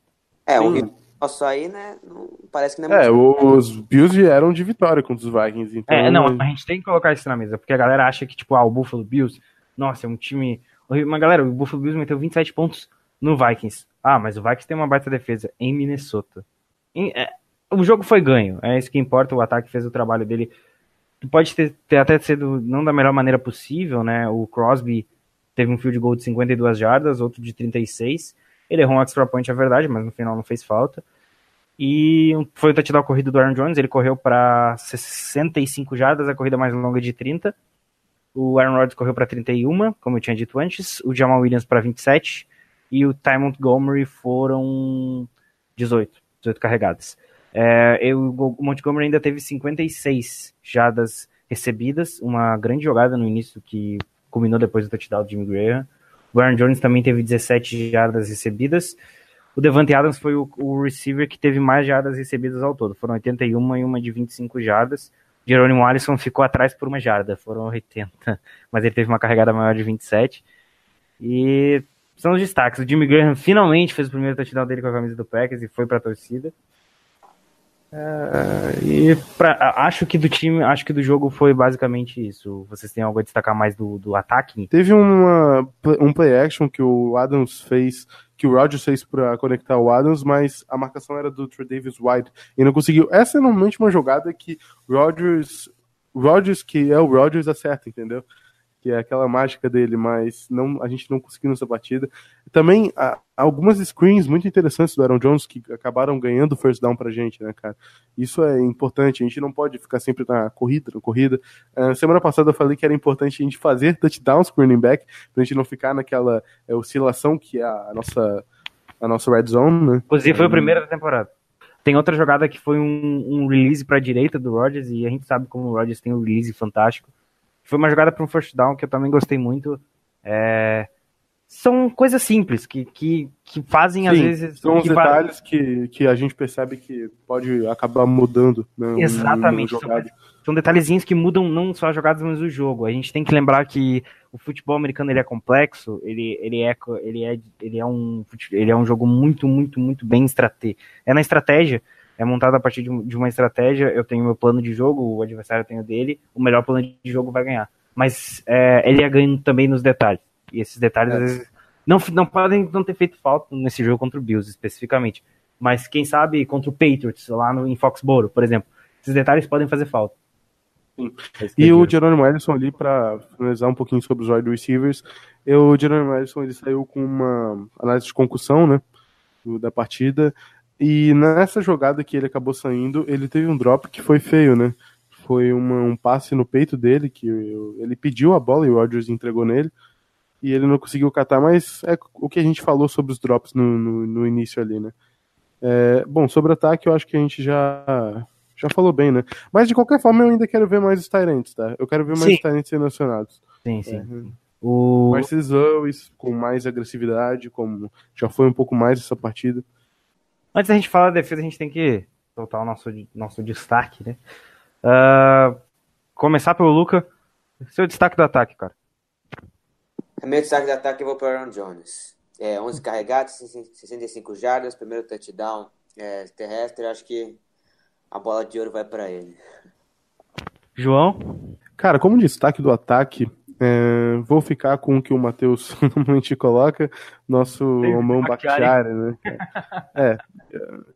É, um Só aí, né? Não, parece que não é, É, os Bills vieram de vitória contra os Vikings, então... É, não, a gente tem que colocar isso na mesa, porque a galera acha que, tipo, ah, o Buffalo Bills, nossa, é um time horrível. Mas, galera, o Buffalo Bills meteu 27 pontos no Vikings. Ah, mas o Vikings tem uma baita defesa em Minnesota. Em- é, o jogo foi ganho, é isso que importa, o ataque fez o trabalho dele. Pode ter, ter até sido não da melhor maneira possível, né? O Crosby teve um field goal de 52 jardas, outro de 36. Ele errou um extra point, é verdade, mas no final não fez falta. E foi o touchdown corrido do Aaron Jones, ele correu para 65 jardas, a corrida mais longa de 30. O Aaron Rodgers correu para 31, como eu tinha dito antes. O Jamal Williams para 27. E o Ty Montgomery foram 18, 18 carregadas. É, eu, o Montgomery ainda teve 56 jardas recebidas, uma grande jogada no início que culminou depois do touchdown do Jimmy Graham. O Aaron Jones também teve 17 jardas recebidas. O Devante Adams foi o, o receiver que teve mais jardas recebidas ao todo. Foram 81 e uma de 25 jardas. Jerônimo Alisson ficou atrás por uma jarda, foram 80. Mas ele teve uma carregada maior de 27. E são os destaques. O Jimmy Graham finalmente fez o primeiro touchdown dele com a camisa do Packers e foi pra torcida. É, e pra- acho que do time, acho que do jogo foi basicamente isso. Vocês têm algo a destacar mais do, do ataque? Teve uma, um play action que o Adams fez, que o Rodgers fez pra conectar o Adams, mas a marcação era do Trey Davis White e não conseguiu. Essa é normalmente uma jogada que Rodgers, Rodgers que é o Rodgers acerta, entendeu? Que é aquela mágica dele, mas não, a gente não conseguiu nessa partida. Também há algumas screens muito interessantes do Aaron Jones que acabaram ganhando o first down pra gente, né, cara? Isso é importante, a gente não pode ficar sempre na corrida, na corrida. Uh, semana passada eu falei que era importante a gente fazer touchdowns com o running back, pra gente não ficar naquela é, oscilação que é a nossa, a nossa red zone, né? Inclusive foi o primeiro da temporada. Tem outra jogada que foi um, um release pra direita do Rodgers e a gente sabe como o Rodgers tem um release fantástico. Foi uma jogada para um first down que eu também gostei muito. É, São coisas simples que, que, que fazem às Sim, vezes. São os que va- detalhes que, que a gente percebe que pode acabar mudando. Né, Exatamente. São, são detalhezinhos que mudam não só as jogadas, mas o jogo. A gente tem que lembrar que o futebol americano ele é complexo, ele, ele, é, ele, é, ele, é um, ele é um jogo muito, muito, muito bem estratégico. É na estratégia, é montado a partir de, de uma estratégia. Eu tenho meu plano de jogo, o adversário tem o dele, o melhor plano de jogo vai ganhar. Mas é, ele é ganho também nos detalhes. E esses detalhes, É. às vezes, não, não podem não ter feito falta nesse jogo contra o Bills, especificamente. Mas quem sabe contra o Patriots, lá no, em Foxborough, por exemplo. Esses detalhes podem fazer falta. Sim. É E eu o. Jerônimo Ellison ali, para finalizar um pouquinho sobre os wide receivers, eu, o Jerônimo Ellison ele saiu com uma análise de concussão, né, do- da partida, e nessa jogada que ele acabou saindo, ele teve um drop que foi feio, né, foi uma- um passe no peito dele, que eu- ele pediu a bola e o Rodgers entregou nele, e ele não conseguiu catar, mas é o que a gente falou sobre os drops no, no, no início ali, né. É, bom, sobre ataque eu acho que a gente já já falou bem, né? Mas de qualquer forma eu ainda quero ver mais os Tyrants, tá? Eu quero ver mais Sim. os Tyrants sendo acionados. Sim, sim. É, O... Marcus Lewis com mais agressividade, como já foi um pouco mais essa partida. Antes da gente falar da defesa, a gente tem que soltar o nosso, nosso destaque, né? Ah, começar pelo Luca. Seu destaque do ataque, cara. Meu destaque de ataque eu vou para o Aaron Jones. É, 11 carregados, 65 jardas, primeiro touchdown é, terrestre. Acho que a bola de ouro vai para ele. João? Cara, como destaque do ataque, É, vou ficar com o que o Matheus normalmente coloca, nosso Omão Bakhtiari, né? É,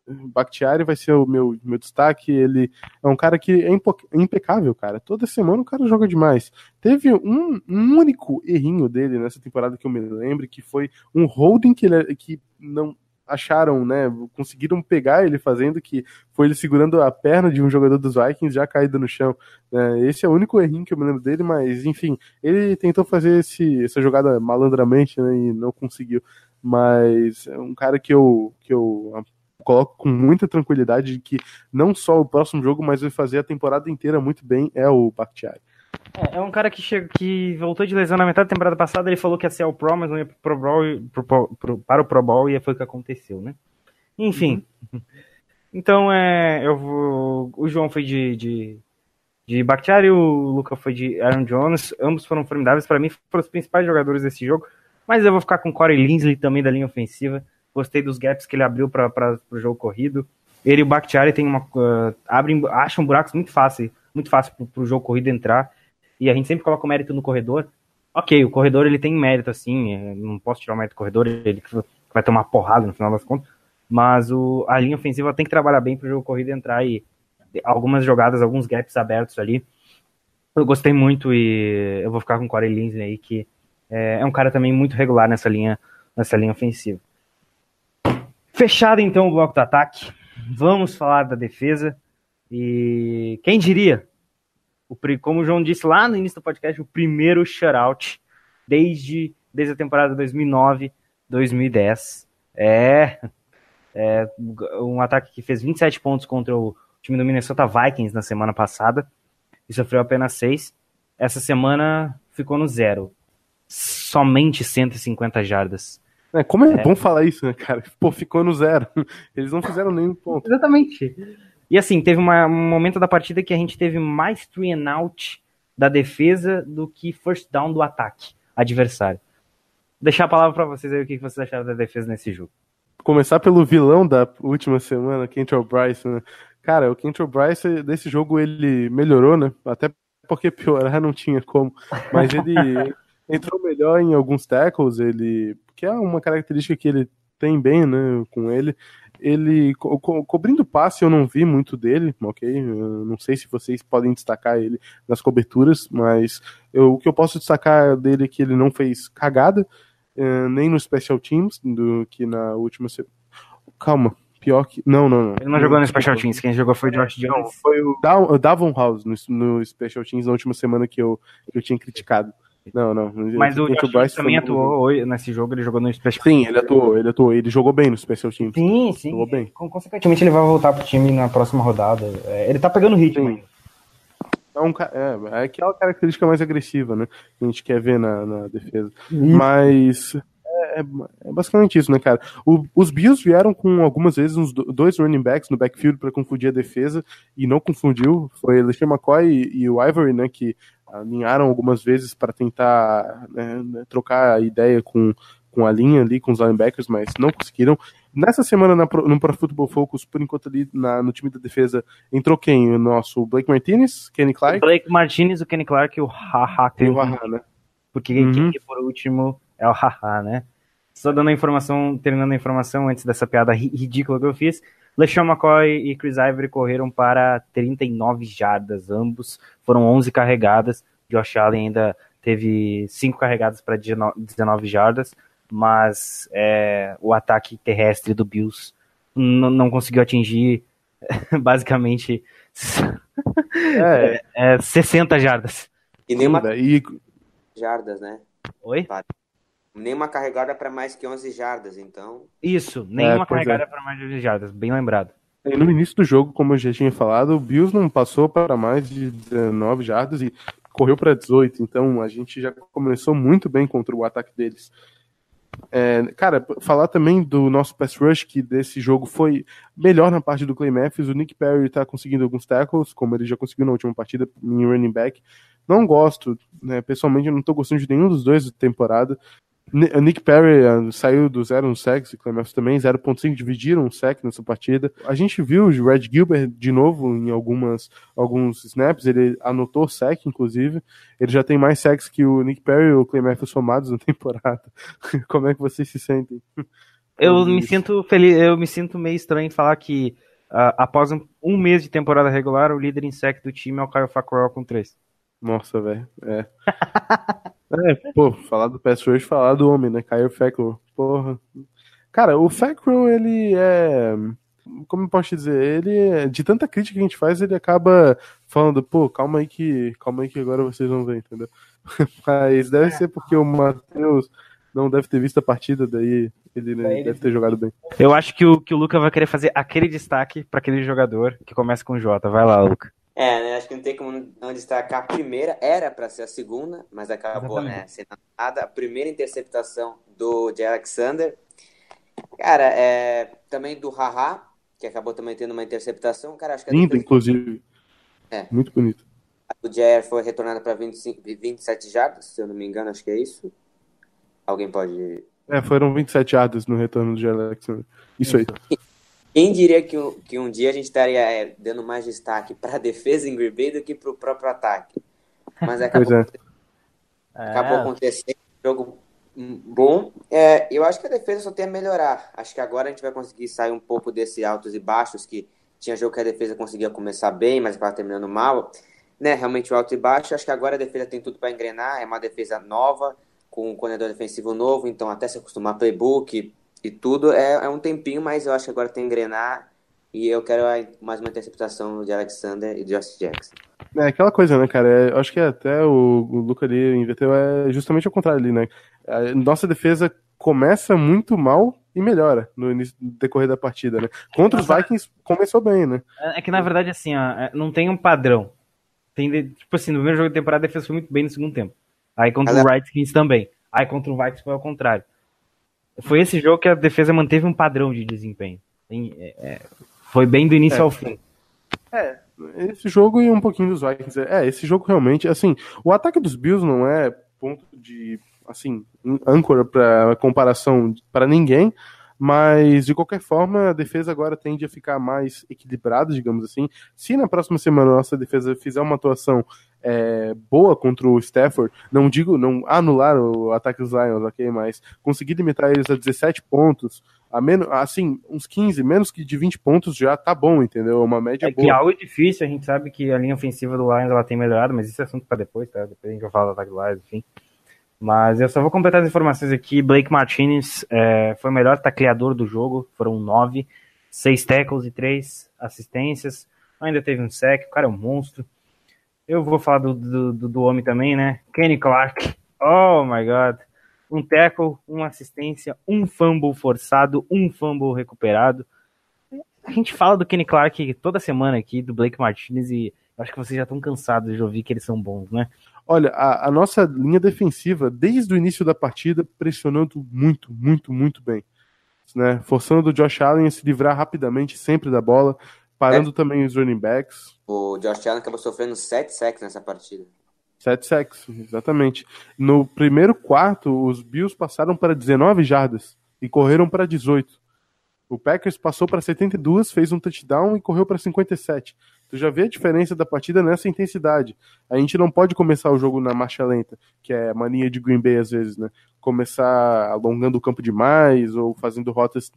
Bakhtiari vai ser o meu, meu destaque. Ele é um cara que é impecável, cara. Toda semana o cara joga demais. Teve um, um único errinho dele nessa temporada que eu me lembro, que foi um holding que, ele, que não acharam, né, conseguiram pegar ele fazendo que foi ele segurando a perna de um jogador dos Vikings já caído no chão. Né? Esse é o único errinho que eu me lembro dele, mas enfim, ele tentou fazer esse, essa jogada malandramente né, e não conseguiu. Mas é um cara que eu, que eu coloco com muita tranquilidade de que não só o próximo jogo, mas vai fazer a temporada inteira muito bem é o Bakhtiari. É, é um cara que, chega, que voltou de lesão na metade da temporada passada, ele falou que ia ser ao Pro, mas não ia pro Bowl, pro, pro, para o Pro Bowl e foi o que aconteceu, né? Enfim. Uhum. Então, é, eu vou, o João foi de, de, de Bakhtiari, o Luca foi de Aaron Jones, ambos foram formidáveis, para mim foram os principais jogadores desse jogo, mas eu vou ficar com Corey Linsley também da linha ofensiva, gostei dos gaps que ele abriu para o jogo corrido, ele e o Bakhtiari tem uma, uh, abrem, acham buracos muito fácil, muito fácil para o jogo corrido entrar, e a gente sempre coloca o mérito no corredor. Ok, o corredor ele tem mérito, assim, é, não posso tirar o mérito do corredor, ele vai tomar porrada no final das contas, mas o, a linha ofensiva tem que trabalhar bem para o jogo corrido entrar e algumas jogadas, alguns gaps abertos ali. Eu gostei muito e eu vou ficar com o Corey Linsley aí, que é, é um cara também muito regular nessa linha, nessa linha ofensiva. Fechado então o bloco do ataque, vamos falar da defesa. E quem diria o, como o João disse lá no início do podcast, o primeiro shutout desde, desde a temporada 2009, 2010. É, é um ataque que fez 27 pontos contra o time do Minnesota Vikings na semana passada e sofreu apenas 6. Essa semana ficou no zero. Somente 150 jardas. É, como é, é, bom falar isso, né, cara? Pô, ficou no zero. Eles não fizeram nenhum ponto. Exatamente. E assim, teve uma, um momento da partida que a gente teve mais three and out da defesa do que first down do ataque adversário. Vou deixar a palavra para vocês aí o que vocês acharam da defesa nesse jogo. Começar pelo vilão da última semana, Kentrell Bryce, né? Cara, o Kentrell Bryce, desse jogo, ele melhorou, né? Até porque piorar não tinha como. Mas ele entrou melhor em alguns tackles, ele. Que é uma característica que ele tem bem, né? Com ele. Ele co cobrindo passe eu não vi muito dele, ok? Eu não sei se vocês podem destacar ele nas coberturas, mas eu, o que eu posso destacar dele é que ele não fez cagada, uh, nem no Special Teams, do que na última. Se... Calma, pior que. Não, não, não. Ele não jogou no Special Teams, quem jogou foi o Josh Jones. Não, foi o Davon House no, no Special Teams na última semana que eu, que eu tinha criticado. Não, não. Mas o Josh Bryce também atuou hoje, nesse jogo, ele jogou no Special Sim, ele atuou, ele atuou. Ele jogou bem no Special Teams. Sim, sim. Jogou bem. Consequentemente, ele vai voltar pro time na próxima rodada. É, ele tá pegando ritmo ainda. É, um, é, é aquela característica mais agressiva, né? Que a gente quer ver na, na defesa. Isso. Mas é, é, é, basicamente isso, né, cara? O, os Bills vieram com algumas vezes uns dois running backs no backfield para confundir a defesa e não confundiu. Foi o LeSean McCoy e, e, o Ivory, né, que alinharam algumas vezes para tentar né, né, trocar a ideia com, com a linha ali, com os linebackers, mas não conseguiram. Nessa semana na, no Pro Football Focus, por enquanto ali na, no time da defesa, entrou quem? O nosso Blake Martinez, Kenny Clark? O Blake Martinez, o Kenny Clark e o Haha. Tem o Haha, né? Porque uhum. quem por último é o Haha, né? Só dando a informação, terminando a informação antes dessa piada ridícula que eu fiz. LeSean McCoy e Chris Ivory correram para 39 jardas, ambos foram 11 carregadas. Josh Allen ainda teve 5 carregadas para 19 jardas, mas é, o ataque terrestre do Bills não conseguiu atingir basicamente é. é, 60 jardas. E nenhuma e... jardas, né? Oi? Nenhuma carregada para mais que 11 jardas, então. Isso, nenhuma é, carregada é. para mais de 11 jardas, bem lembrado. E no início do jogo, como eu já tinha falado, o Bills não passou para mais de 19 jardas e correu para 18, então a gente já começou muito bem contra o ataque deles. É, cara, falar também do nosso pass rush, que desse jogo foi melhor na parte do Clay Matthews. O Nick Perry tá conseguindo alguns tackles, como ele já conseguiu na última partida em running back. Não gosto, né, pessoalmente, eu não tô gostando de nenhum dos dois da temporada. Ni- Nick Perry ah, saiu do 0 no sec, e Clem Matthews também, 0.5 dividiram um sec nessa partida. A gente viu o Red Gilbert de novo em algumas, alguns snaps, ele anotou sec, inclusive. Ele já tem mais sacks que o Nick Perry e o Matthews somados na temporada. Como é que vocês se sentem? Eu Isso. me sinto feliz, eu me sinto meio estranho em falar que ah, após um, um mês de temporada regular, o líder em sec do time é o Kyle Fackrell com 3. Nossa, velho. É. é, pô, falar do pass rush, falar do homem, né? Kyle Fackrell. Porra. Cara, o Fackrell, ele é. Como eu posso dizer? Ele, é- de tanta crítica que a gente faz, ele acaba falando, pô, calma aí que, calma aí que agora vocês vão ver, entendeu? Mas deve ser porque o Matheus não deve ter visto a partida, daí ele né, ele- deve ter jogado bem. Eu acho que o, que o Luca vai querer fazer aquele destaque pra aquele jogador que começa com J. Vai lá, Luca. É, né? Acho que não tem como não destacar a primeira, era para ser a segunda, mas acabou, Exatamente. né, sendo nada. A primeira interceptação do Jay Alexander. Cara, é, também do Haha, que acabou também tendo uma interceptação. Cara, acho que a Lindo, defesa inclusive. É. Muito bonito. do Jair foi retornada para 27 jardas, se eu não me engano, acho que é isso. Alguém pode. É, foram 27 yardas no retorno do Jair Alexander. Isso aí. Quem diria que um, que um dia a gente estaria é, dando mais destaque para a defesa em Green Bay do que para o próprio ataque? Mas acabou é. acabou acontecendo. Jogo bom. É, eu acho que a defesa só tem a melhorar. Acho que agora a gente vai conseguir sair um pouco desse altos e baixos que tinha jogo que a defesa conseguia começar bem, mas acaba terminando mal. Né, realmente o alto e baixo. Acho que agora a defesa tem tudo para engrenar. É uma defesa nova, com um corredor defensivo novo, então até se acostumar a playbook e tudo é, é um tempinho, mas eu acho que agora tem que engrenar. E eu quero mais uma interceptação de Alexander e de Josh Jackson. É aquela coisa, né, cara? É, eu acho que até o, o Luca ali inverteu é justamente ao contrário ali, né? A nossa defesa começa muito mal e melhora no início no decorrer da partida, né? Contra os Vikings começou bem, né? É que na verdade, assim, ó, é, não tem um padrão. Tem, tipo assim, no primeiro jogo de temporada a defesa foi muito bem no segundo tempo. Aí contra Mas o Redskins também. Aí contra o Vikings foi ao contrário. Foi esse jogo que a defesa manteve um padrão de desempenho. É, é, foi bem do início É. ao fim. Esse jogo e um pouquinho dos Vikings. É, esse jogo realmente, assim, o ataque dos Bills não é ponto de, assim, âncora para comparação para ninguém, mas de qualquer forma a defesa agora tende a ficar mais equilibrada, digamos assim. Se na próxima semana a nossa defesa fizer uma atuação é, boa contra o Stafford, não digo não anular o ataque dos Lions, ok, mas conseguir limitar eles a 17 pontos, a menos, assim, uns 15, menos que de 20 pontos já tá bom, entendeu? Uma média É que boa. algo é difícil, a gente sabe que a linha ofensiva do Lions ela tem melhorado, mas isso é assunto para depois, tá? Depois a gente vai falar do ataque do Lions, enfim. Mas eu só vou completar as informações aqui. Blake Martinez é, foi o melhor tacleador do jogo, foram nove, seis tackles e três assistências. Ainda teve um sec, o cara é um monstro. Eu vou falar do, do, do, homem também, né? Kenny Clark. Oh my god. Um tackle, uma assistência, um fumble forçado, um fumble recuperado. A gente fala do Kenny Clark toda semana aqui, do Blake Martinez, e acho que vocês já estão cansados de ouvir que eles são bons, né? Olha, a, a nossa linha defensiva, desde o início da partida, pressionando muito, muito, muito bem. Né? Forçando o Josh Allen a se livrar rapidamente sempre da bola, parando também os running backs. O Josh Allen acabou sofrendo 7 sacks nessa partida. Sete sacks, exatamente. No primeiro quarto, os Bills passaram para 19 jardas e correram para 18. O Packers passou para 72, fez um touchdown e correu para 57. Tu já vê a diferença da partida nessa intensidade. A gente não pode começar o jogo na marcha lenta, que é a mania de Green Bay às vezes, né? Começar alongando o campo demais ou fazendo rotas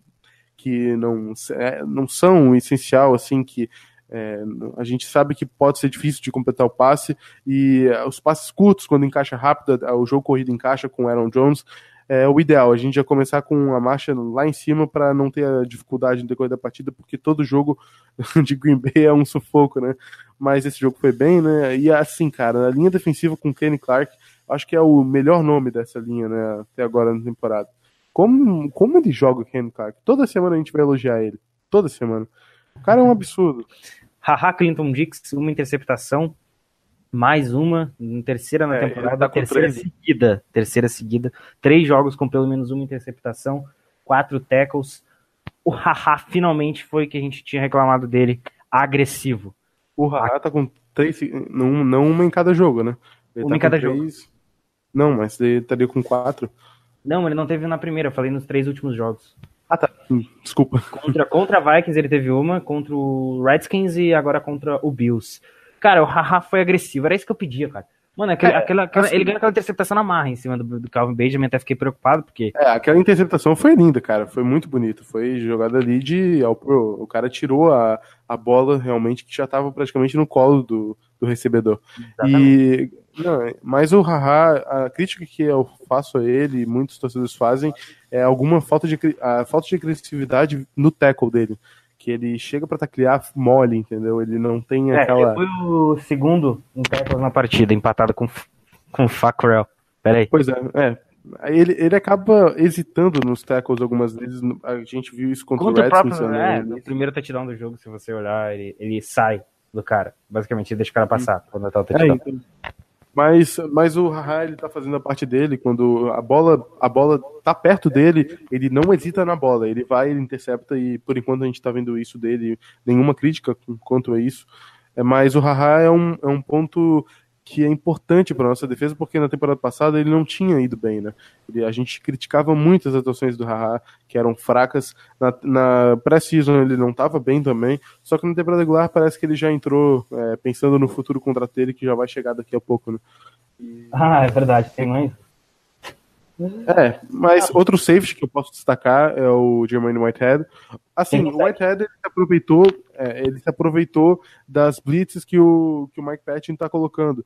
que não, é, não são essencial, assim, que é, a gente sabe que pode ser difícil de completar o passe e é, os passes curtos, quando encaixa rápido, o jogo corrido encaixa com Aaron Jones, é o ideal. A gente já começar com a marcha lá em cima para não ter a dificuldade no decorrer da partida, porque todo jogo de Green Bay é um sufoco, né? Mas esse jogo foi bem, né? E assim, cara, a linha defensiva com Kenny Clark, acho que é o melhor nome dessa linha, né? Até agora na temporada. Como, como ele joga o Kenny Clark? Toda semana a gente vai elogiar ele. Toda semana. O cara é um absurdo. Haha Clinton Dix, uma interceptação, mais uma, terceira na É, temporada, tá terceira 13. seguida, terceira seguida, três jogos com pelo menos uma interceptação, quatro tackles. O Haha finalmente foi o que a gente tinha reclamado dele, agressivo. O Haha tá com três. Não, não uma em cada jogo, né? Ele Uma tá em cada três- Não, mas ele estaria com quatro. Não, ele não teve na primeira, eu falei nos três últimos jogos. Ah, tá. Hum, Desculpa. Contra, contra a Vikings ele teve uma, contra o Redskins e agora contra o Bills. Cara, o Haha foi agressivo, era isso que eu pedia, cara. Mano, aquele, É, aquela, aquela- assim- ele ganhou aquela interceptação na marra em cima do, do Calvin Benjamin, até fiquei preocupado, porque É, aquela interceptação foi linda, cara. Foi muito bonito. Foi jogada ali de. ao O cara tirou a, a bola realmente que já tava praticamente no colo do, do recebedor. E. Não, mas o Haha, a crítica que eu faço a ele, e muitos torcedores fazem, é alguma falta de, a falta de agressividade no tackle dele. Que ele chega pra taclear mole, entendeu? Ele não tem É, aquela. ele foi o segundo em tackles na partida, empatado com, com o Fackrell. Pera aí. Pois é, é. Ele, ele acaba hesitando nos tackles algumas vezes. A gente viu isso contra, Contra o o Redskins. próprio, né? é, no primeiro touchdown do jogo, se você olhar, ele, ele sai do cara. Basicamente, ele deixa o cara passar quando tá o É, touchdown. então. Mas, mas o Haha, ele tá fazendo a parte dele, quando a bola, a bola tá perto dele, ele não hesita na bola, ele vai, ele intercepta e por enquanto a gente tá vendo isso dele, nenhuma crítica quanto a isso. É, mas o Haha é um, é um ponto que é importante para nossa defesa, porque na temporada passada ele não tinha ido bem, né? Ele- a gente criticava muito as atuações do Haha, que eram fracas. Na, na pré-season ele não estava bem também, só que na temporada regular parece que ele já entrou é, pensando no futuro contrato dele, que já vai chegar daqui a pouco, né? Ah, é verdade, tem mais. É, mas outro safety que eu posso destacar é o Jermaine Whitehead. Assim, o Whitehead ele se aproveitou, é, ele se aproveitou das blitzes que o, que o Mike Patton está colocando,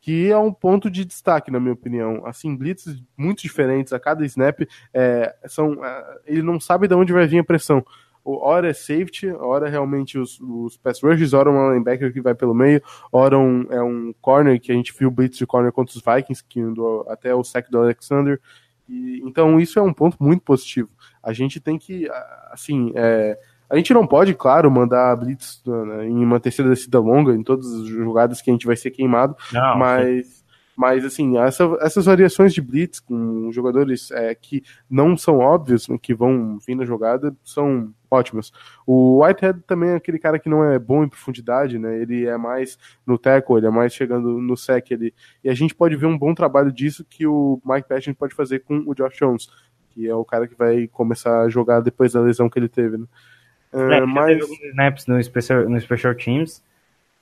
que é um ponto de destaque, na minha opinião. Assim, blitzes muito diferentes a cada snap, é, são, é, ele não sabe de onde vai vir a pressão. Hora é safety, hora realmente os, os pass rushes, hora um linebacker que vai pelo meio, hora um, é um corner, que a gente viu blitz de corner contra os Vikings, que andou até o sack do Alexander. E, então isso é um ponto muito positivo. A gente tem que, assim, é, a gente não pode, claro, mandar blitz né, em uma terceira descida longa, em todas as jogadas que a gente vai ser queimado, Não, mas, mas assim, essa- essas variações de blitz com jogadores é, que não são óbvios, que vão vir na jogada, são ótimas. O Whitehead também é aquele cara que não é bom em profundidade, né? Ele é mais no tackle, ele é mais chegando no sec ali. E a gente pode ver um bom trabalho disso que o Mike Patton pode fazer com o Josh Jones, que é o cara que vai começar a jogar depois da lesão que ele teve, né? É, já mas teve snaps no special, no special Teams,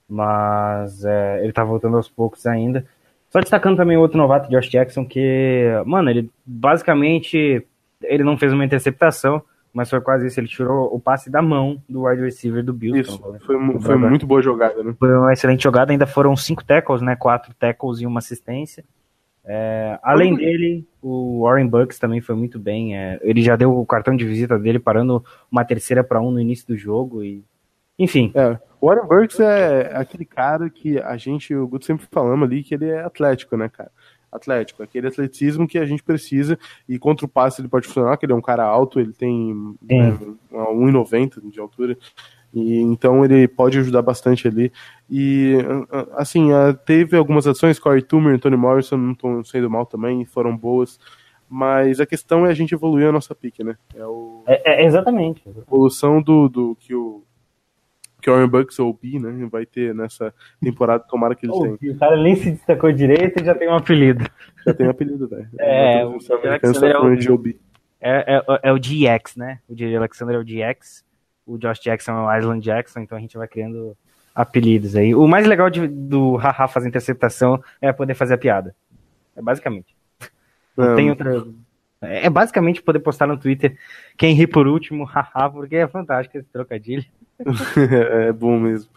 mas é, ele tá voltando aos poucos ainda. Só destacando também o outro novato, Josh Jackson, que, mano, ele basicamente ele não fez uma interceptação, mas foi quase isso. Ele tirou o passe da mão do wide receiver do Bills. isso, Então, foi, foi muito boa jogada, né? Foi uma excelente jogada, ainda foram cinco tackles, né? Quatro tackles e uma assistência. É, além dele, o Warren Bucks também foi muito bem. é, ele já deu o cartão de visita dele, parando uma terceira para um no início do jogo. e Enfim, É, o Warren Burks é aquele cara que a gente, o Guto sempre falamos ali, que ele é atlético, né, cara? Atlético, aquele atletismo que a gente precisa, e contra o passe ele pode funcionar, que ele é um cara alto, ele tem né, 1,90 de altura, e então ele pode ajudar bastante ali. E, assim, ah, teve algumas ações, Corey Toomer e Tony Morrison não estão sendo mal também, foram boas, mas a questão é a gente evoluir a nossa pique, né? É o é, é exatamente. evolução do, do que o que o Aaron Bucks ou o B, né, vai ter nessa temporada, tomara que ele tenha. O cara nem se destacou direito e já tem um apelido. Já tem apelido, velho. É, o o americano Alexander é o- falando de OB. É, é, é o GX, né? O de Alexander é o GX, o Josh Jackson é o Island Jackson, então a gente vai criando apelidos aí. O mais legal de- do haha fazer interceptação é poder fazer a piada. É basicamente. Não É, tem outra. É basicamente poder postar no Twitter quem ri por último, haha, porque é fantástico esse trocadilho. é bom mesmo.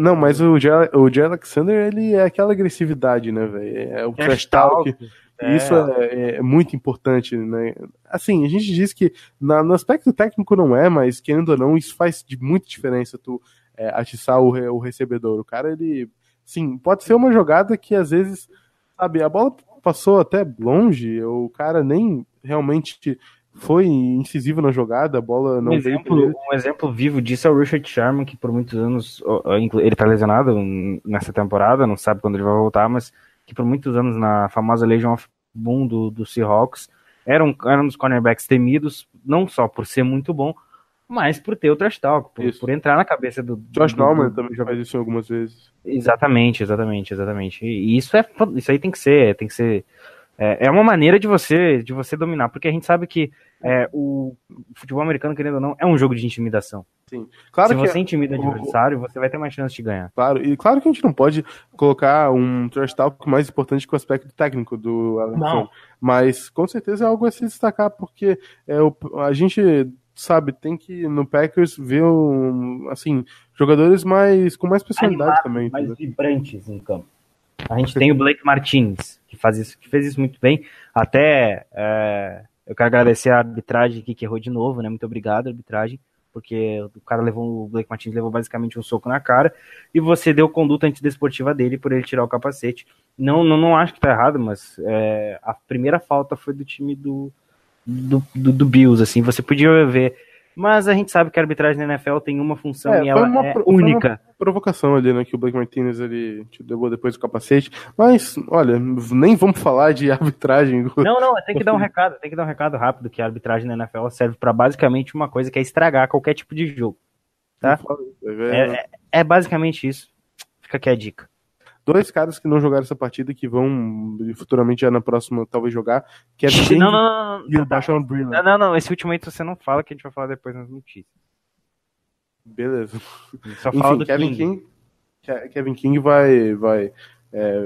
Não, mas o Jay, o Jay Alexander, ele é aquela agressividade, né, velho? É o trash talk. E Isso é, é muito importante, né? Assim, a gente diz que na- no aspecto técnico não é, mas querendo ou não, isso faz de muita diferença tu é, atiçar o, o recebedor. O cara, ele. Sim, pode ser uma jogada que às vezes, sabe, a bola passou até longe, o cara nem realmente foi incisivo na jogada, a bola não um, veio exemplo, um exemplo vivo disso é o Richard Sherman, que por muitos anos ele tá lesionado nessa temporada, não sabe quando ele vai voltar, mas que por muitos anos na famosa Legion of Boom do, do Seahawks era um, era um dos cornerbacks temidos, não só por ser muito bom, mas por ter o trash talk, por, por entrar na cabeça do. Josh do, Norman do- também do faz isso algumas vezes. Exatamente, exatamente, exatamente. E isso é isso aí tem que ser, tem que ser É, é uma maneira de você de você dominar, porque a gente sabe que é, o futebol americano, querendo ou não, é um jogo de intimidação. Sim. Claro Se que você intimida o adversário, você vai ter mais chance de ganhar. Claro, e claro que a gente não pode colocar um trash talk mais importante que o aspecto técnico do Alan Não. Mas com certeza é algo a se destacar, porque é, o, a gente sabe, tem que no Packers ver um, assim, jogadores mais com mais personalidade também. mais entendeu? vibrantes em campo. A gente tem o Blake Martins, que, faz isso, que fez isso muito bem. Até é, eu quero agradecer a arbitragem aqui, que errou de novo, né? Muito obrigado, arbitragem, porque o cara levou, o Blake Martins levou basicamente um soco na cara e você deu conduta antidesportiva dele por ele tirar o capacete. Não, não, não acho que tá errado, mas é, a primeira falta foi do time do, do, do, do Bills, assim, você podia ver. Mas a gente sabe que a arbitragem na NFL tem uma função É, e ela uma é única. Provocação ali, né, que o Blake Martinez ele te levou depois do capacete. Mas, olha, nem vamos falar de arbitragem. Não, não, tem que dar um recado, tem que dar um recado rápido que a arbitragem na NFL serve pra basicamente uma coisa que é estragar qualquer tipo de jogo. Tá? É, É, é- é basicamente isso. Fica aqui a dica. Dois caras que não jogaram essa partida que vão futuramente já na próxima talvez jogar, que é Não, não, não, não, e o não, não, não, esse último aí você não fala que a gente vai falar depois nas notícias. Beleza. Só fala Enfim, do Kevin King. King. Ke- Kevin King vai. vai é,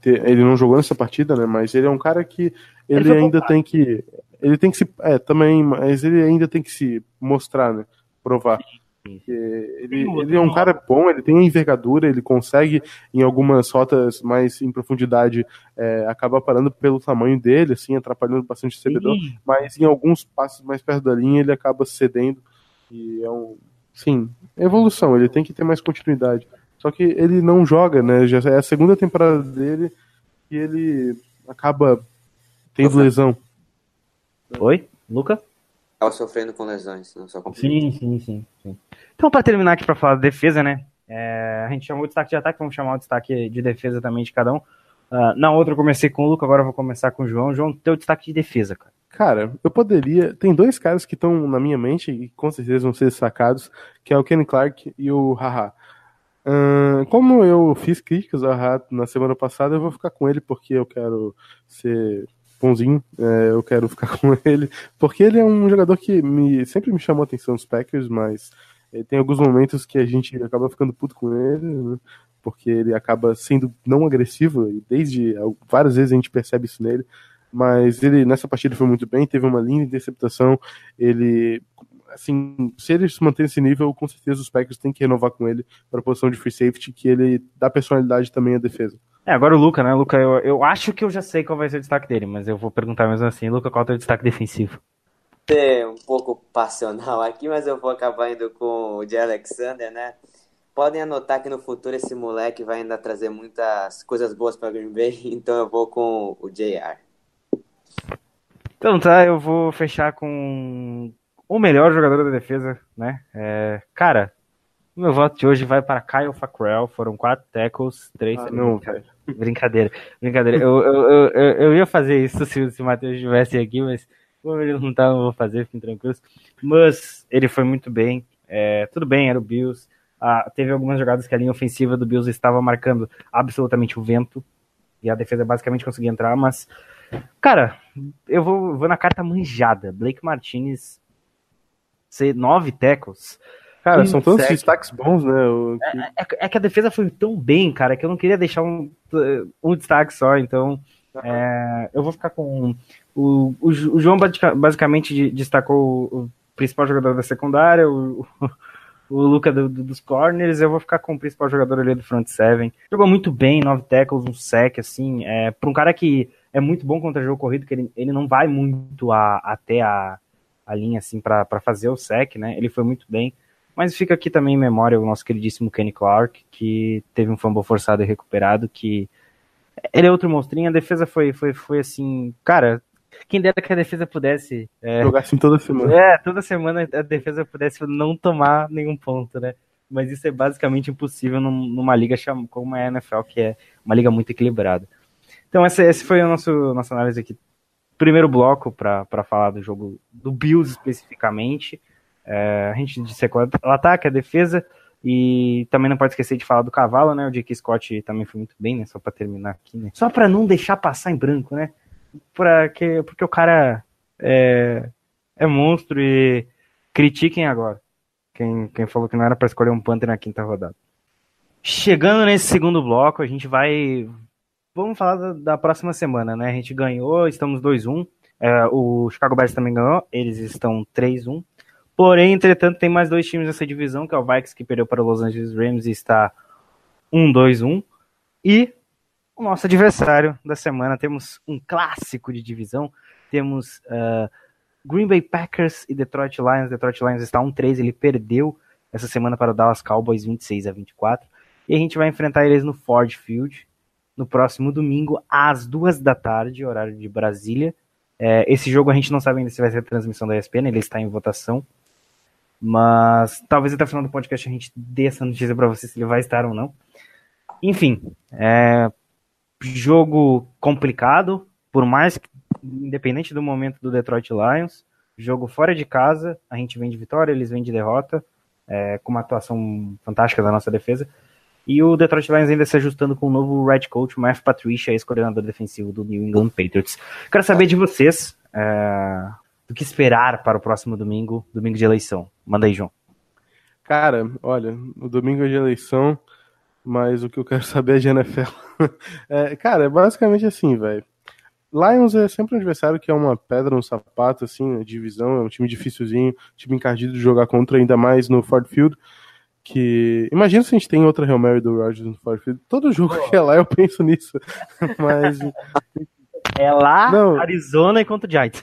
ter- ele não jogou nessa partida, né? Mas ele é um cara que ele, foi ainda tem que. Ele tem que se. É, também, mas ele ainda tem que se mostrar, né? Provar. Ele, ele é um cara bom, ele tem a envergadura, ele consegue, em algumas rotas mais em profundidade, é, acabar parando pelo tamanho dele, assim, atrapalhando bastante o recebedor mas em alguns passos mais perto da linha ele acaba cedendo e é um sim evolução ele tem que ter mais continuidade só que ele não joga né já é a segunda temporada dele e ele acaba tendo lesão Oi, Luca? Tava sofrendo com lesões, não só com Sim, sim, sim, sim. Então, pra terminar aqui pra falar da defesa, né? é, a gente chamou o destaque de ataque, vamos chamar o destaque de defesa também de cada um. Ah, na outra eu comecei com o Luca, agora eu vou começar com o João. João, teu destaque de defesa, cara. Cara eu poderia tem dois caras que estão na minha mente e com certeza vão ser destacados que é o Kenny Clark e o Haha. Como eu fiz críticas ao Haha na semana passada eu vou ficar com ele porque eu quero ser bonzinho, é, eu quero ficar com ele, porque ele é um jogador que me, sempre me chamou a atenção nos Packers, mas eh, tem alguns momentos que a gente acaba ficando puto com ele, né, porque ele acaba sendo não agressivo, e desde al- várias vezes a gente percebe isso nele, mas ele nessa partida foi muito bem, teve uma linda interceptação, ele assim, se ele se manter nesse nível, com certeza os Packers têm que renovar com ele para a posição de free safety, que ele dá personalidade também à defesa. É, agora o Luca, né? Luca, eu, eu acho que eu já sei qual vai ser o destaque dele, mas eu vou perguntar mesmo assim. Luca, qual é o teu destaque defensivo? ser um pouco passional aqui, mas eu vou acabar indo com o Jay Alexander, né? Podem anotar que no futuro esse moleque vai ainda trazer muitas coisas boas para Green Bay, então eu vou com o JR. Então tá, eu vou fechar com o melhor jogador da defesa, né? É, cara, o meu voto de hoje vai para Kyle Fackrell. Foram quatro tackles, três. Ah, não, velho. Brincadeira, brincadeira. Eu, eu, eu, eu, ia fazer isso se, se o Matheus estivesse aqui, mas como ele não tá, eu vou fazer, fiquem tranquilos. Mas ele foi muito bem. É, tudo bem, era o Bills. Ah, teve algumas jogadas que a linha ofensiva do Bills estava marcando absolutamente o vento. E a defesa basicamente conseguia entrar, mas. Cara, eu vou, vou na carta manjada. Blake Martinez ser nove tackles. Cara, Um são tantos sec. destaques bons, né? o- que- É, é que a defesa foi tão bem, cara, que eu não queria deixar um, um destaque só, então é, eu vou ficar com o, o, o João basica- basicamente de- destacou o, principal jogador da secundária, o, o Luca do- do- dos corners, eu vou ficar com o principal jogador ali do front seven. Jogou muito bem, nove tackles, um sec, assim, é, para um cara que é muito bom contra jogo corrido, que ele, ele não vai muito a- até a, a linha, assim, para fazer o sec, né, ele foi muito bem. Mas fica aqui também em memória o nosso queridíssimo Kenny Clark, que teve um fumble forçado e recuperado, que ele é outro monstrinho, a defesa foi, foi, foi assim, cara, quem dera que a defesa pudesse, é, Jogar assim toda semana. é, toda semana a defesa pudesse não tomar nenhum ponto, né? Mas isso é basicamente impossível num- numa liga como é a NFL, que é uma liga muito equilibrada. Então essa, esse foi a nosso, nossa análise aqui. Primeiro bloco para falar do jogo do Bills especificamente. É, a gente dissecou o ataque, a defesa, e também não pode esquecer de falar do cavalo, né? O Jake Scott também foi muito bem, né? Só para terminar aqui, né? Só para não deixar passar em branco, né? pra que, porque o cara é, é monstro e critiquem agora. Quem, quem falou que não era pra escolher um Panther na quinta rodada. Chegando nesse segundo bloco, a gente vai. Vamos falar da, da próxima semana, né? A gente ganhou, estamos 2-1. É, o Chicago Bears também ganhou, eles estão 3-1. Porém, entretanto, tem mais dois times nessa divisão, que é o Vikings que perdeu para o Los Angeles Rams e está 1-2-1. E o nosso adversário da semana, temos um clássico de divisão, temos uh, Green Bay Packers e Detroit Lions. Detroit Lions está 1-3, ele perdeu essa semana para o Dallas Cowboys 26 a 24. E a gente vai enfrentar eles no Ford Field no próximo domingo, às duas da tarde, horário de Brasília. É, esse jogo a gente não sabe ainda se vai ser transmissão da ESPN, ele está em votação. Mas talvez até o final do podcast a gente dê essa notícia para você se ele vai estar ou não. Enfim, é, jogo complicado, por mais que, independente do momento do Detroit Lions, jogo fora de casa, a gente vem de vitória, eles vêm de derrota, é, com uma atuação fantástica da nossa defesa. E o Detroit Lions ainda se ajustando com o novo Red Coach, Matt Patricia, ex-coordenador defensivo do New England Patriots. Quero saber de vocês é, do que esperar para o próximo domingo, domingo de eleição. Manda aí, João. Cara, olha, o domingo é de eleição, mas o que eu quero saber é de NFL. é, cara, é basicamente assim, velho. Lions é sempre um adversário que é uma pedra no sapato, assim, divisão, é um time dificilzinho, time encardido de jogar contra, ainda mais no Ford Field que. Imagina se a gente tem outra Real Mary do Rodgers no Ford Field. Todo jogo que é lá eu penso nisso. Mas. É lá, não. Arizona e contra o Giants.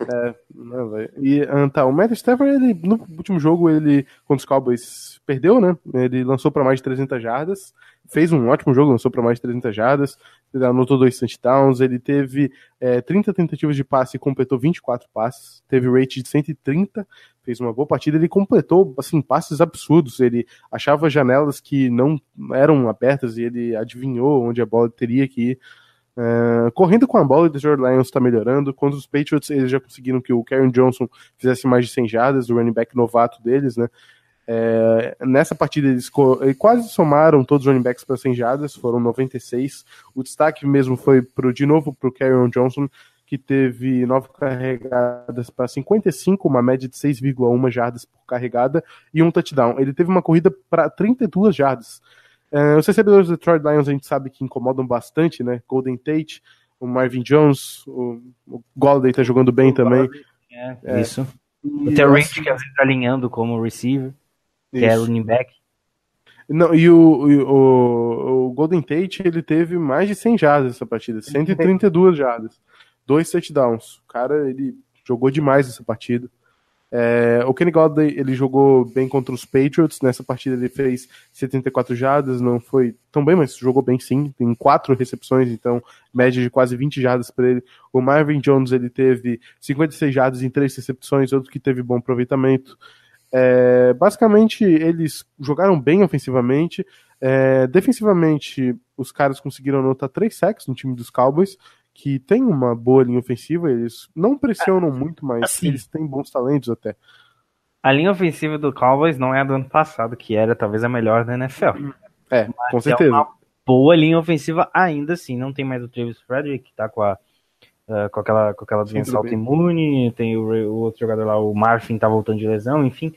É, não, véio. E ah, tá, o Matt Stafford, ele, no último jogo, ele contra os Cowboys perdeu, né? Ele lançou para mais de 300 jardas, fez um ótimo jogo, lançou para mais de 300 jardas, ele anotou dois touchdowns, ele teve é, 30 tentativas de passe e completou 24 passes, teve rate de 130, fez uma boa partida, ele completou assim passes absurdos, ele achava janelas que não eram abertas e ele adivinhou onde a bola teria que ir. Uh, correndo com a bola, o Detroit Lions está melhorando. Contra os Patriots, eles já conseguiram que o Karen Johnson fizesse mais de 100 jardas, o running back novato deles, né? É, nessa partida eles, eles, quase somaram todos os running backs para 100 jardas, foram 96. O destaque mesmo foi pro, de novo para o Karen Johnson, que teve 9 carregadas para 55, uma média de 6,1 jardas por carregada e um touchdown. Ele teve uma corrida para 32 jardas. Uh, os recebedores do Detroit Lions a gente sabe que incomodam bastante, né? Golden Tate, o Marvin Jones, o, o Golladay tá jogando bem o também. É, é, isso. E o Terry que às vezes tá alinhando como receiver, que é running back. Não, e o, o, o, Golden Tate, ele teve mais de 100 jardas nessa partida, 132 jardas, dois touchdowns. O cara, ele jogou demais essa partida. É, o Kenny Golladay, ele jogou bem contra os Patriots, nessa partida ele fez 74 jardas, não foi tão bem, mas jogou bem sim, tem quatro recepções, então média de quase 20 jardas para ele. O Marvin Jones, ele teve 56 jardas em três recepções, outro que teve bom aproveitamento. É, basicamente, eles jogaram bem ofensivamente, é, defensivamente, os caras conseguiram anotar três sacks no time dos Cowboys, que tem uma boa linha ofensiva, eles não pressionam é, muito, mas assim, eles têm bons talentos até. A linha ofensiva do Cowboys não é a do ano passado, que era talvez a melhor da NFL. É, mas com certeza. É uma boa linha ofensiva ainda assim. Não tem mais o Travis Frederick, que tá com a Uh, com aquela, com aquela doença autoimune, tem o, o, outro jogador lá, o Marfin tá voltando de lesão, enfim.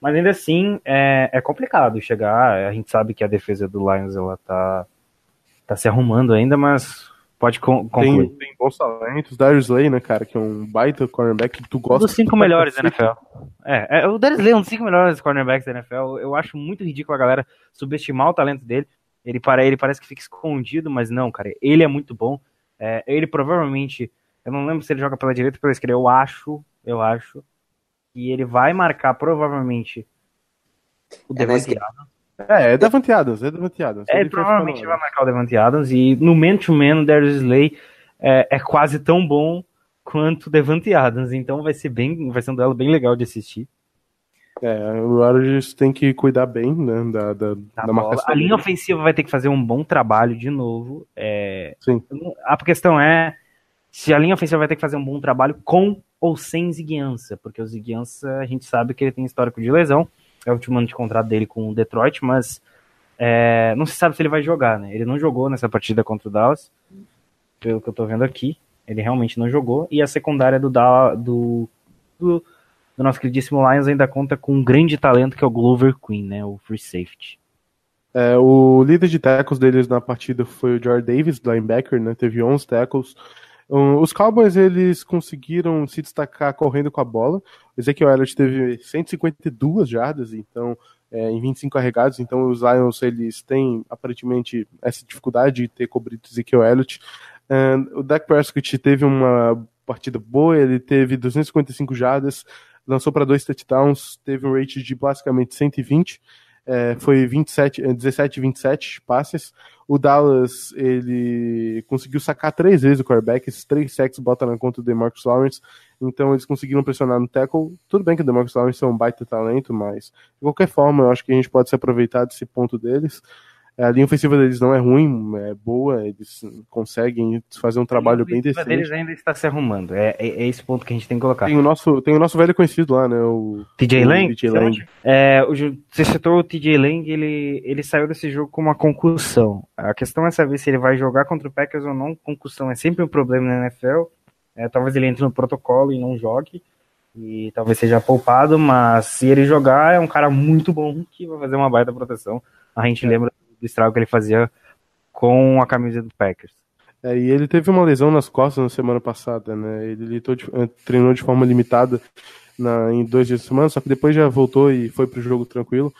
Mas ainda assim, é, é complicado chegar. A gente sabe que a defesa do Lions ela tá, tá se arrumando ainda, mas Pode concluir. Tem, tem bons talentos. Darius Slay, né, cara, que é um baita cornerback que tu gosta. Um dos cinco melhores da NFL. É, é, o Darius Slay é um dos cinco melhores cornerbacks da NFL. Eu acho muito ridículo a galera subestimar o talento dele. Ele, para, ele parece que fica escondido, mas não, cara. Ele é muito bom. É, ele provavelmente. Eu não lembro se ele joga pela direita ou pela esquerda. Eu acho, eu acho. Que ele vai marcar provavelmente o é Devante é, é Devante Adams, é Devante Adams. É, provavelmente vai marcar o Devante Adams e no man-to-man o Darius Slay é, é, quase tão bom quanto o Devante Adams, então vai ser bem, vai ser um duelo bem legal de assistir. É, o Rodgers tem que cuidar bem, né, da, da, da, da marcação. A linha ofensiva vai ter que fazer um bom trabalho de novo. É... Sim. A questão é se a linha ofensiva vai ter que fazer um bom trabalho com ou sem Ziguiança, porque o Ziguiança a gente sabe que ele tem histórico de lesão, é o último ano de contrato dele com o Detroit, mas é, não se sabe se ele vai jogar, né? Ele não jogou nessa partida contra o Dallas. pelo que eu tô vendo aqui. Ele realmente não jogou. E a secundária do, do, do, do nosso queridíssimo Lions ainda conta com um grande talento que é o Glover Queen, né? O free safety. É, o líder de tackles deles na partida foi o George Davis, linebacker, né? Teve 11 tackles. Os Cowboys eles conseguiram se destacar correndo com a bola. Ezekiel Elliott teve 152 jardas, então é, em 25 carregados. Então os Lions eles têm aparentemente essa dificuldade de ter cobrido Ezekiel Elliott. o Dak Prescott teve uma partida boa, ele teve 255 jardas, lançou para dois touchdowns, teve um rate de basicamente 120 é, foi 27, 17, 27 passes. O Dallas, ele conseguiu sacar três vezes o quarterback, esses três sacks botam na conta do DeMarcus Lawrence, então eles conseguiram pressionar no tackle. Tudo bem que o DeMarcus Lawrence é um baita talento, mas de qualquer forma, eu acho que a gente pode se aproveitar desse ponto deles. A linha ofensiva deles não é ruim, é boa, eles conseguem fazer um trabalho bem decente. deles ainda está se arrumando, é, é, é, esse ponto que a gente tem que colocar. Tem o nosso, tem o nosso velho conhecido lá, né, o... TJ Lang? TJ Lang. É, o, você citou o TJ Lang, ele, ele saiu desse jogo com uma concussão. A questão é saber se ele vai jogar contra o Packers ou não. Concussão é sempre um problema na NFL. É, talvez ele entre no protocolo e não jogue e talvez seja poupado, mas se ele jogar, é um cara muito bom que vai fazer uma baita proteção. A gente lembra do estrago que ele fazia com a camisa do Packers. É, e ele teve uma lesão nas costas na semana passada, né? Ele eh, treinou de forma limitada na, em dois dias de semana, só que depois já voltou e foi pro jogo tranquilo.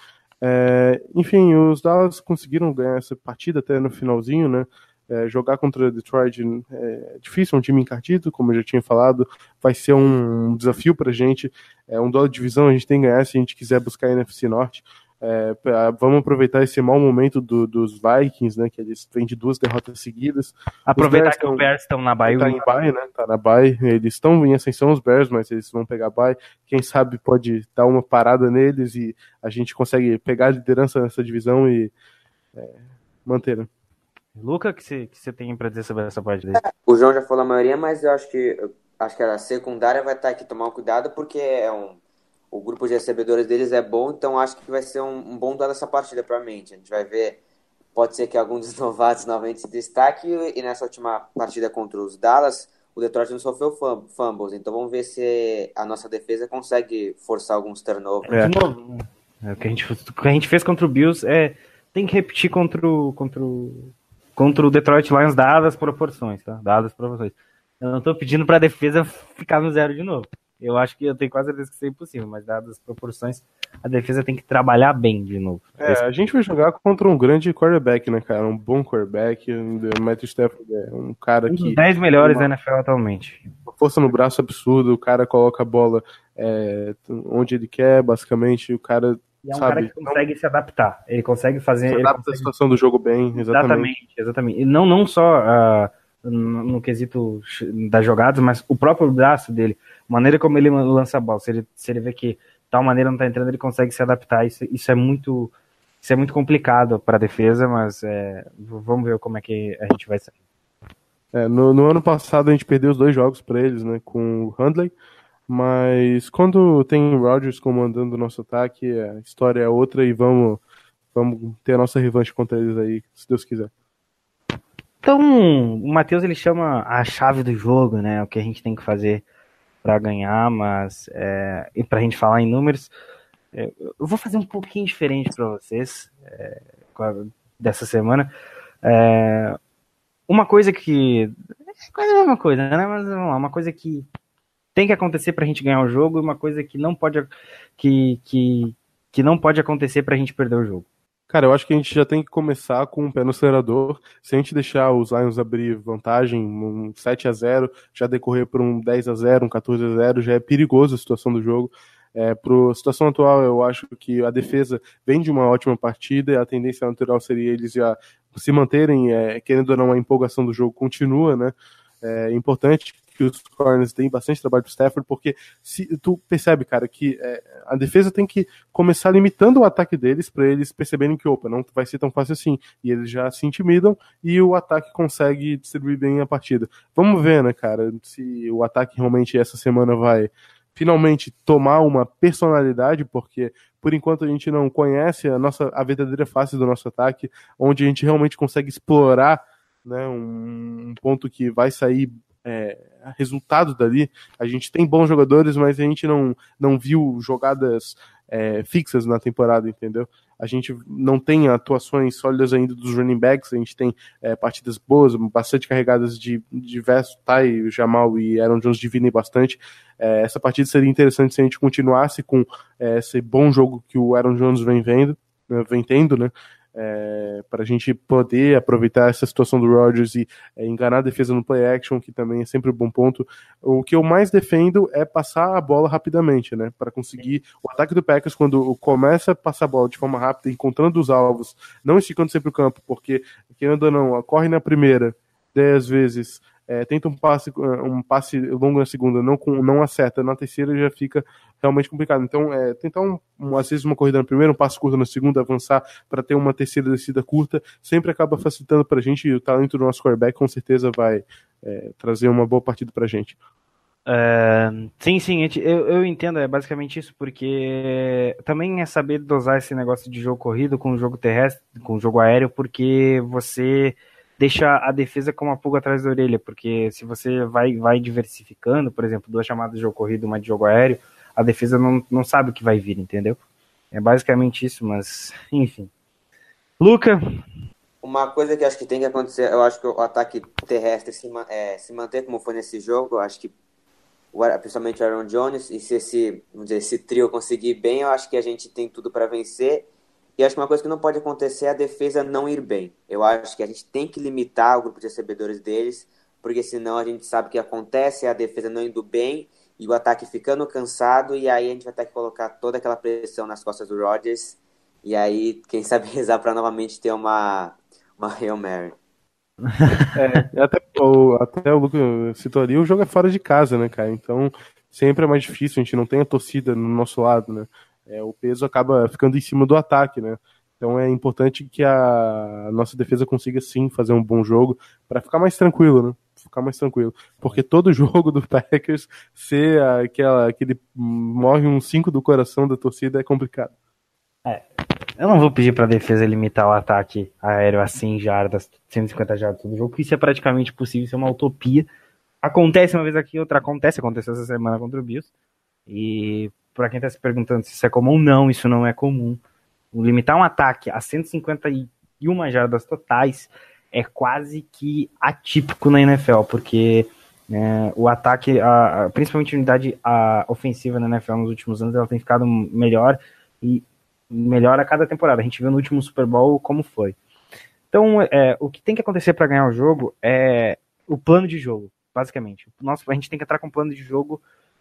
É, enfim, os Dallas conseguiram ganhar essa partida até no finalzinho, né? É, jogar contra Detroit é difícil, é um time encardido, como eu já tinha falado, vai ser um desafio pra gente. É um duelo de divisão, a gente tem que ganhar se a gente quiser buscar a NFC Norte. É, pra, vamos aproveitar esse mau momento do, dos Vikings, né? Que eles vêm de duas derrotas seguidas. Aproveitar que os Bears estão na Bahia. Tá em Bahia, né? Tá na Bahia. Eles estão em ascensão os Bears, mas eles vão pegar Bahia. Quem sabe pode dar uma parada neles e a gente consegue pegar a liderança nessa divisão e é, manter. Né? Luca, que você tem para dizer sobre essa parte dele? O João já falou a maioria, mas eu acho que acho que a secundária vai estar aqui tomar cuidado porque é um o grupo de recebedores deles é bom, então acho que vai ser um, um bom duelo essa partida para a gente. A gente vai ver, pode ser que algum dos novatos novamente se destaque, e nessa última partida contra os Dallas, o Detroit não sofreu fumbles, então vamos ver se a nossa defesa consegue forçar alguns turnovers. É. É, o, que a gente, que a gente fez contra o Bills é tem que repetir contra o, contra o, contra o Detroit Lions dadas as proporções, tá? Dadas as proporções. Eu não tô pedindo pra defesa ficar no zero de novo. Eu acho que eu tenho quase certeza que isso é impossível, mas dadas as proporções, a defesa tem que trabalhar bem de novo. É, a gente vai jogar contra um grande quarterback, né, cara? Um bom quarterback. O Matthew Stafford é um cara um que. Um 10 melhores da NFL atualmente. Força no braço absurdo, o cara coloca a bola é, onde ele quer, basicamente. O cara e é um Sabe, cara que consegue se adaptar. Ele consegue fazer. Se adapta consegue... a situação do jogo bem, exatamente. Exatamente, exatamente. E não, não só uh, no, no, quesito das jogadas, mas o próprio braço dele maneira como ele lança a bola, se ele, se ele vê que tal maneira não tá entrando, ele consegue se adaptar. Isso, isso é muito isso é muito complicado para a defesa, mas é, vamos ver como é que a gente vai sair. É, no, no, ano passado a gente perdeu os dois jogos para eles, né, com o Handley, mas quando tem o Rodgers comandando o nosso ataque, a história é outra e vamos, vamos ter a nossa revanche contra eles aí, se Deus quiser. Então, o Matheus ele chama a chave do jogo, né, o que a gente tem que fazer para ganhar, mas é, e para a gente falar em números, é, eu vou fazer um pouquinho diferente para vocês é, dessa semana. É, uma coisa que é quase a mesma coisa, né? Mas vamos lá, uma coisa que tem que acontecer para a gente ganhar o jogo e uma coisa que não pode que, que, que não pode acontecer para a gente perder o jogo. Cara, eu acho que a gente já tem que começar com um pé no acelerador. Se a gente deixar os Lions abrir vantagem, um 7 a 0 já decorrer para um 10 a 0 um 14 a 0 já é perigoso a situação do jogo. É, Para a situação atual, eu acho que a defesa vem de uma ótima partida e a tendência natural seria eles já se manterem, é, querendo ou não, a empolgação do jogo continua, né? É importante que os corners têm bastante trabalho pro Stafford, porque se tu percebe, cara, que é, a defesa tem que começar limitando o ataque deles para eles perceberem que, opa, não vai ser tão fácil assim. E eles já se intimidam e o ataque consegue distribuir bem a partida. Vamos ver, né, cara, se o ataque realmente essa semana vai finalmente tomar uma personalidade, porque por enquanto a gente não conhece a nossa a verdadeira face do nosso ataque, onde a gente realmente consegue explorar né? Um, um ponto que vai sair é, resultado dali. A gente tem bons jogadores, mas a gente não, não viu jogadas é, fixas na temporada, entendeu? A gente não tem atuações sólidas ainda dos running backs, a gente tem é, partidas boas, bastante carregadas de diversos, Ty, Jamal e Aaron Jones dividem bastante. É, essa partida seria interessante se a gente continuasse com é, esse bom jogo que o Aaron Jones vem vendo, né, vem tendo, né? É, para a gente poder aproveitar essa situação do Rodgers e é, enganar a defesa no play action, que também é sempre um bom ponto. O que eu mais defendo é passar a bola rapidamente, né? Para conseguir o ataque do Packers, quando começa a passar a bola de forma rápida, encontrando os alvos, não esticando sempre o campo, porque, querendo ou não, corre na primeira, dez vezes, é, tenta um passe, um passe longo na segunda, não, com, não acerta, na terceira já fica realmente complicado. Então, é, tentar, um, um, às vezes, uma corrida na primeira, um passe curto na segunda, avançar para ter uma terceira descida curta, sempre acaba facilitando para a gente e o talento do nosso quarterback com certeza vai é, trazer uma boa partida para a gente. É, sim, sim, eu, eu entendo, é basicamente isso, porque também é saber dosar esse negócio de jogo corrido com o jogo terrestre, com o jogo aéreo, porque você deixa a defesa com uma pulga atrás da orelha, porque se você vai, vai diversificando, por exemplo, duas chamadas de jogo corrido, uma de jogo aéreo, a defesa não, não sabe o que vai vir, entendeu? É basicamente isso, mas enfim. Luca? Uma coisa que acho que tem que acontecer, eu acho que o ataque terrestre se, é, se manter como foi nesse jogo, eu acho que principalmente o Aaron Jones, e se esse, vamos dizer, esse trio conseguir bem, eu acho que a gente tem tudo para vencer. E acho que uma coisa que não pode acontecer é a defesa não ir bem. Eu acho que a gente tem que limitar o grupo de recebedores deles, porque senão a gente sabe o que acontece, é a defesa não indo bem e o ataque ficando cansado, e aí a gente vai ter que colocar toda aquela pressão nas costas do Rodgers, e aí, quem sabe rezar para novamente ter uma, uma Hail Mary. é, até, o, até o Lucas citou ali, o jogo é fora de casa, né, cara? Então sempre é mais difícil, a gente não tem a torcida no nosso lado, né? É, o peso acaba ficando em cima do ataque, né? Então é importante que a nossa defesa consiga sim fazer um bom jogo para ficar mais tranquilo, né? Ficar mais tranquilo. Porque todo jogo do Packers ser aquela, aquele morre um 5 do coração da torcida é complicado. É. Eu não vou pedir para a defesa limitar o ataque aéreo a 100 jardas, 150 jardas todo jogo, que isso é praticamente possível, isso é uma utopia. Acontece uma vez aqui, outra acontece, aconteceu essa semana contra o Bills. E para quem está se perguntando se isso é comum, não, isso não é comum. Limitar um ataque a 151 jardas totais é quase que atípico na NFL, porque né, o ataque, a, principalmente a unidade a, ofensiva na NFL nos últimos anos, ela tem ficado melhor e melhor a cada temporada. A gente viu no último Super Bowl como foi. Então, é, o que tem que acontecer para ganhar o jogo é o plano de jogo, basicamente. Nosso, a gente tem que entrar com um plano de jogo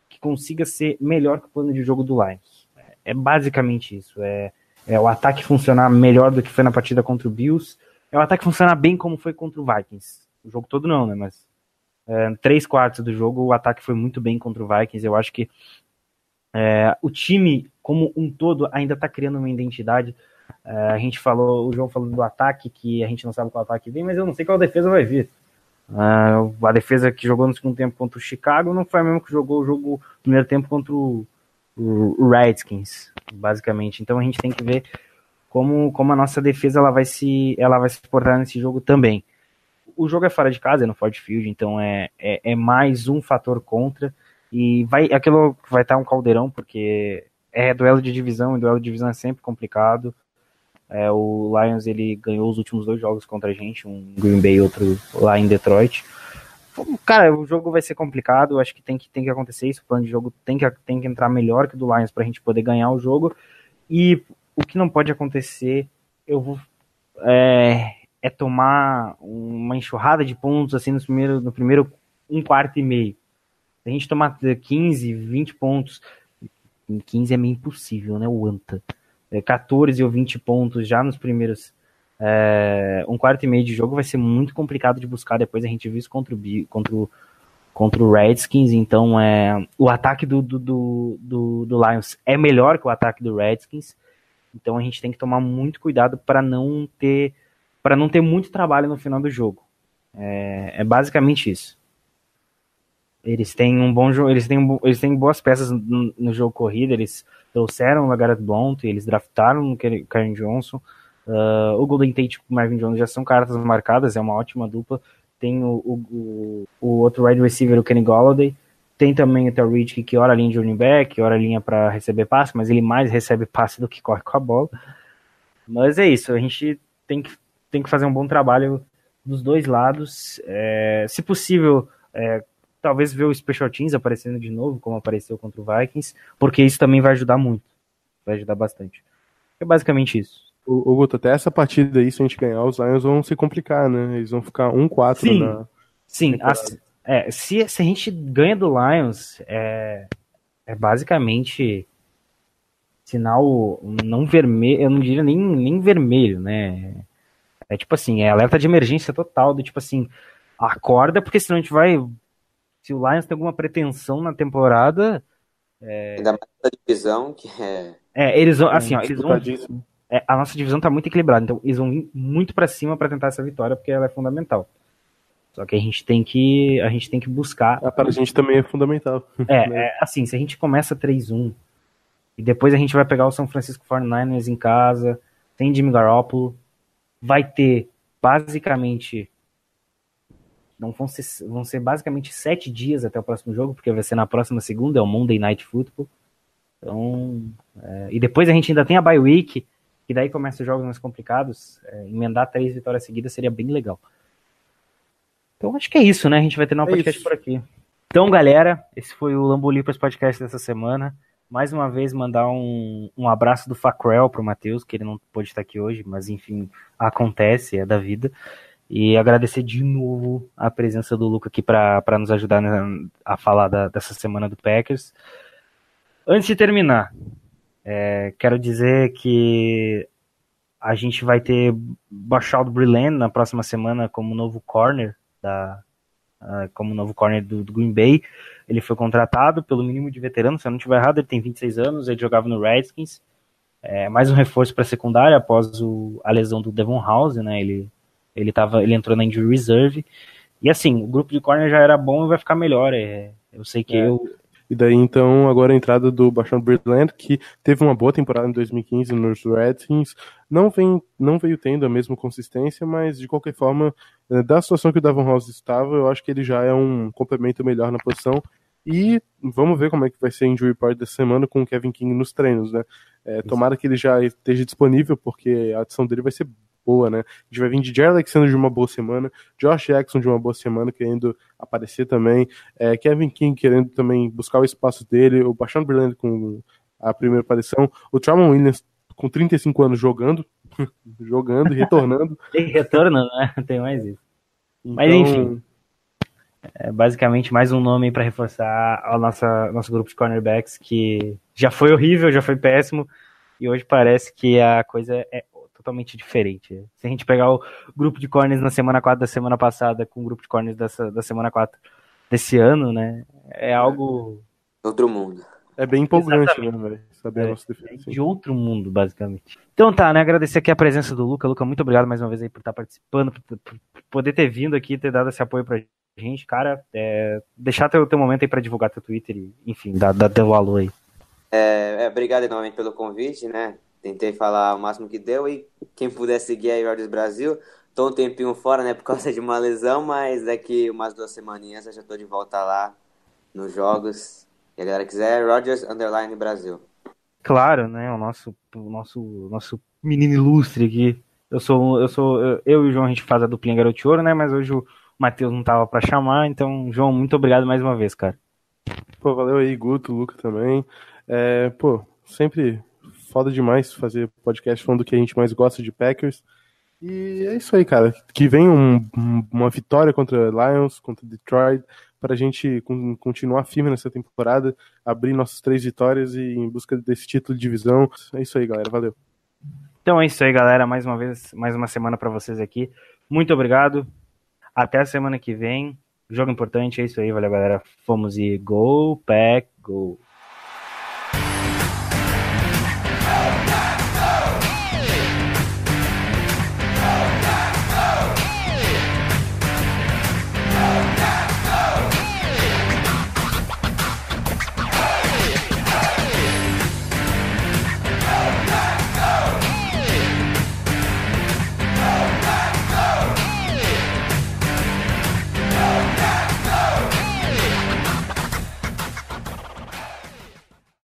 que consiga ser melhor que o plano de jogo do Lions. É basicamente isso. É, é o ataque funcionar melhor do que foi na partida contra o Bills. É o ataque funcionar bem como foi contra o Vikings. O jogo todo não, né? Mas é, três quartos do jogo o ataque foi muito bem contra o Vikings. Eu acho que é, o time como um todo ainda está criando uma identidade. É, a gente falou, o João falou do ataque, que a gente não sabe qual ataque vem, mas eu não sei qual defesa vai vir. Uh, a defesa que jogou no segundo tempo contra o Chicago não foi a mesma que jogou o jogo no primeiro tempo contra o, Redskins, basicamente. Então a gente tem que ver como, como a nossa defesa ela vai se ela vai se portar nesse jogo também. O jogo é fora de casa, é no Ford Field, então é, é, é mais um fator contra e vai aquilo vai estar um caldeirão porque é duelo de divisão e duelo de divisão é sempre complicado. É, o Lions ele ganhou os últimos dois jogos contra a gente, um Green Bay e outro lá em Detroit. Cara, o jogo vai ser complicado, acho que tem que, tem que acontecer isso, o plano de jogo tem que, tem que entrar melhor que o do Lions para a gente poder ganhar o jogo. E o que não pode acontecer, eu vou. É, é tomar uma enxurrada de pontos assim no primeiro, no primeiro um quarto e meio. Se a gente tomar 15, 20 pontos, 15 é meio impossível, né? O Anta. 14 é, ou 20 pontos já nos primeiros é, um quarto e meio de jogo vai ser muito complicado de buscar. Depois a gente viu isso contra o, contra o, contra o Redskins. Então é, o ataque do, do, do, do, Lions é melhor que o ataque do Redskins. Então a gente tem que tomar muito cuidado para não ter para não ter muito trabalho no final do jogo. É, é basicamente isso. Eles têm um bom jogo, eles têm, eles têm boas peças no, no jogo corrida, eles trouxeram o Lagaret Blount, eles draftaram o Karen Johnson, Uh, o Golden Tate e o Marvin Jones já são cartas marcadas, é uma ótima dupla. Tem o, o, o outro wide receiver, o Kenny Golladay. Tem também o Theo Rich, que ora linha de running back, ora linha para receber passe, mas ele mais recebe passe do que corre com a bola. Mas é isso, a gente tem que, tem que fazer um bom trabalho dos dois lados. É, se possível, é, talvez ver o Special Teams aparecendo de novo, como apareceu contra o Vikings, porque isso também vai ajudar muito. Vai ajudar bastante. É basicamente isso. O, o Guto, até essa partida aí, se a gente ganhar, os Lions vão se complicar, né? Eles vão ficar 1-4 sim, na. Sim, assim, é, se, se a gente ganha do Lions, é, é basicamente sinal não vermelho, eu não diria nem, nem vermelho, né? É tipo assim, é alerta de emergência total, do tipo assim, acorda, porque senão a gente vai. Se o Lions tem alguma pretensão na temporada. É... Ainda mais na divisão, que é. É, eles vão, assim, ó, eles vão, é, a nossa divisão tá muito equilibrada, então eles vão vir muito para cima para tentar essa vitória, porque ela é fundamental. Só que a gente tem que a gente tem que buscar. Ah, para a gente também é fundamental. É, é, assim, se a gente começa 3-1 e depois a gente vai pegar o São Francisco 49ers em casa, tem Jimmy Garoppolo, vai ter basicamente não vão ser, vão ser basicamente sete dias até o próximo jogo, porque vai ser na próxima segunda, é o Monday Night Football. Então, é, e depois a gente ainda tem a bye week, que daí começa os jogos mais complicados. É, emendar três vitórias seguidas seria bem legal. Então acho que é isso, né? A gente vai ter um é podcast isso. por aqui. Então, galera, esse foi o Lambolipas Podcast dessa semana. Mais uma vez, mandar um, um abraço do Facrel pro Matheus, que ele não pôde estar aqui hoje, mas enfim, acontece, é da vida. E agradecer de novo a presença do Luca aqui para nos ajudar a falar da, dessa semana do Packers. Antes de terminar, é, quero dizer que a gente vai ter Bachald Brilland na próxima semana como novo corner da, como novo corner do, do, Green Bay. Ele foi contratado pelo mínimo de veterano, se eu não estiver errado, ele tem 26 anos, ele jogava no Redskins. É, mais um reforço para a secundária após o, a lesão do Devon House, né? Ele, ele, tava, ele entrou na injury reserve. E assim, o grupo de corner já era bom e vai ficar melhor. É, eu sei que é. eu, e daí, então, agora a entrada do Bashon Bridland, que teve uma boa temporada em 2015 nos Redskins, não, vem, não veio tendo a mesma consistência, mas de qualquer forma, eh, da situação que o Davon House estava, eu acho que ele já é um complemento melhor na posição. E vamos ver como é que vai ser a injury report dessa semana com o Kevin King nos treinos, né? É, tomara que ele já esteja disponível, porque a adição dele vai ser boa, né? A gente vai vir de Jerry Alexander de uma boa semana, Josh Jackson de uma boa semana, querendo aparecer também, é, Kevin King querendo também buscar o espaço dele, o Baixão Brilhante com a primeira aparição, o Tramon Williams com 35 anos jogando, jogando e retornando. e retornando, né? Tem mais isso. Então... Mas enfim. É basicamente mais um nome para reforçar o nossa, nosso grupo de cornerbacks que já foi horrível, já foi péssimo e hoje parece que a coisa é totalmente diferente. Se a gente pegar o grupo de corners na semana 4 da semana passada com o grupo de corners dessa, da semana 4 desse ano, né? É algo. Outro mundo. É bem empolgante, Exatamente. né, velho? Saber é, a nossa defesa. É de outro mundo, basicamente. Então tá, né? Agradecer aqui a presença do Luca. Luca, muito obrigado mais uma vez aí por estar participando, por, por poder ter vindo aqui, ter dado esse apoio pra gente, cara. É, deixar teu, teu momento aí pra divulgar teu Twitter e, enfim, dar, dar teu alô aí. É, é, obrigado novamente pelo convite, né? Tentei falar o máximo que deu e quem puder seguir aí Rodgers Brasil. Tô um tempinho fora, né, por causa de uma lesão, mas daqui umas duas semaninhas eu já tô de volta lá nos jogos. E a galera quiser, Rodgers Underline Brasil. Claro, né, o nosso, o nosso, nosso menino ilustre aqui. Eu sou, eu sou, eu e o João a gente faz a duplinha garoto ouro, né, mas hoje o Matheus não tava para chamar, então, João, muito obrigado mais uma vez, cara. Pô, valeu aí, Guto, Luca também. É, pô, sempre foda demais fazer podcast falando do que a gente mais gosta de Packers. E é isso aí, cara. Que venha um, uma vitória contra Lions, contra Detroit, para a gente continuar firme nessa temporada, abrir nossas três vitórias e em busca desse título de divisão. É isso aí, galera. Valeu. Então é isso aí, galera. Mais uma vez, mais uma semana para vocês aqui. Muito obrigado. Até a semana que vem. Jogo importante, é isso aí, valeu, galera. Fomos e Go, Pack, Go.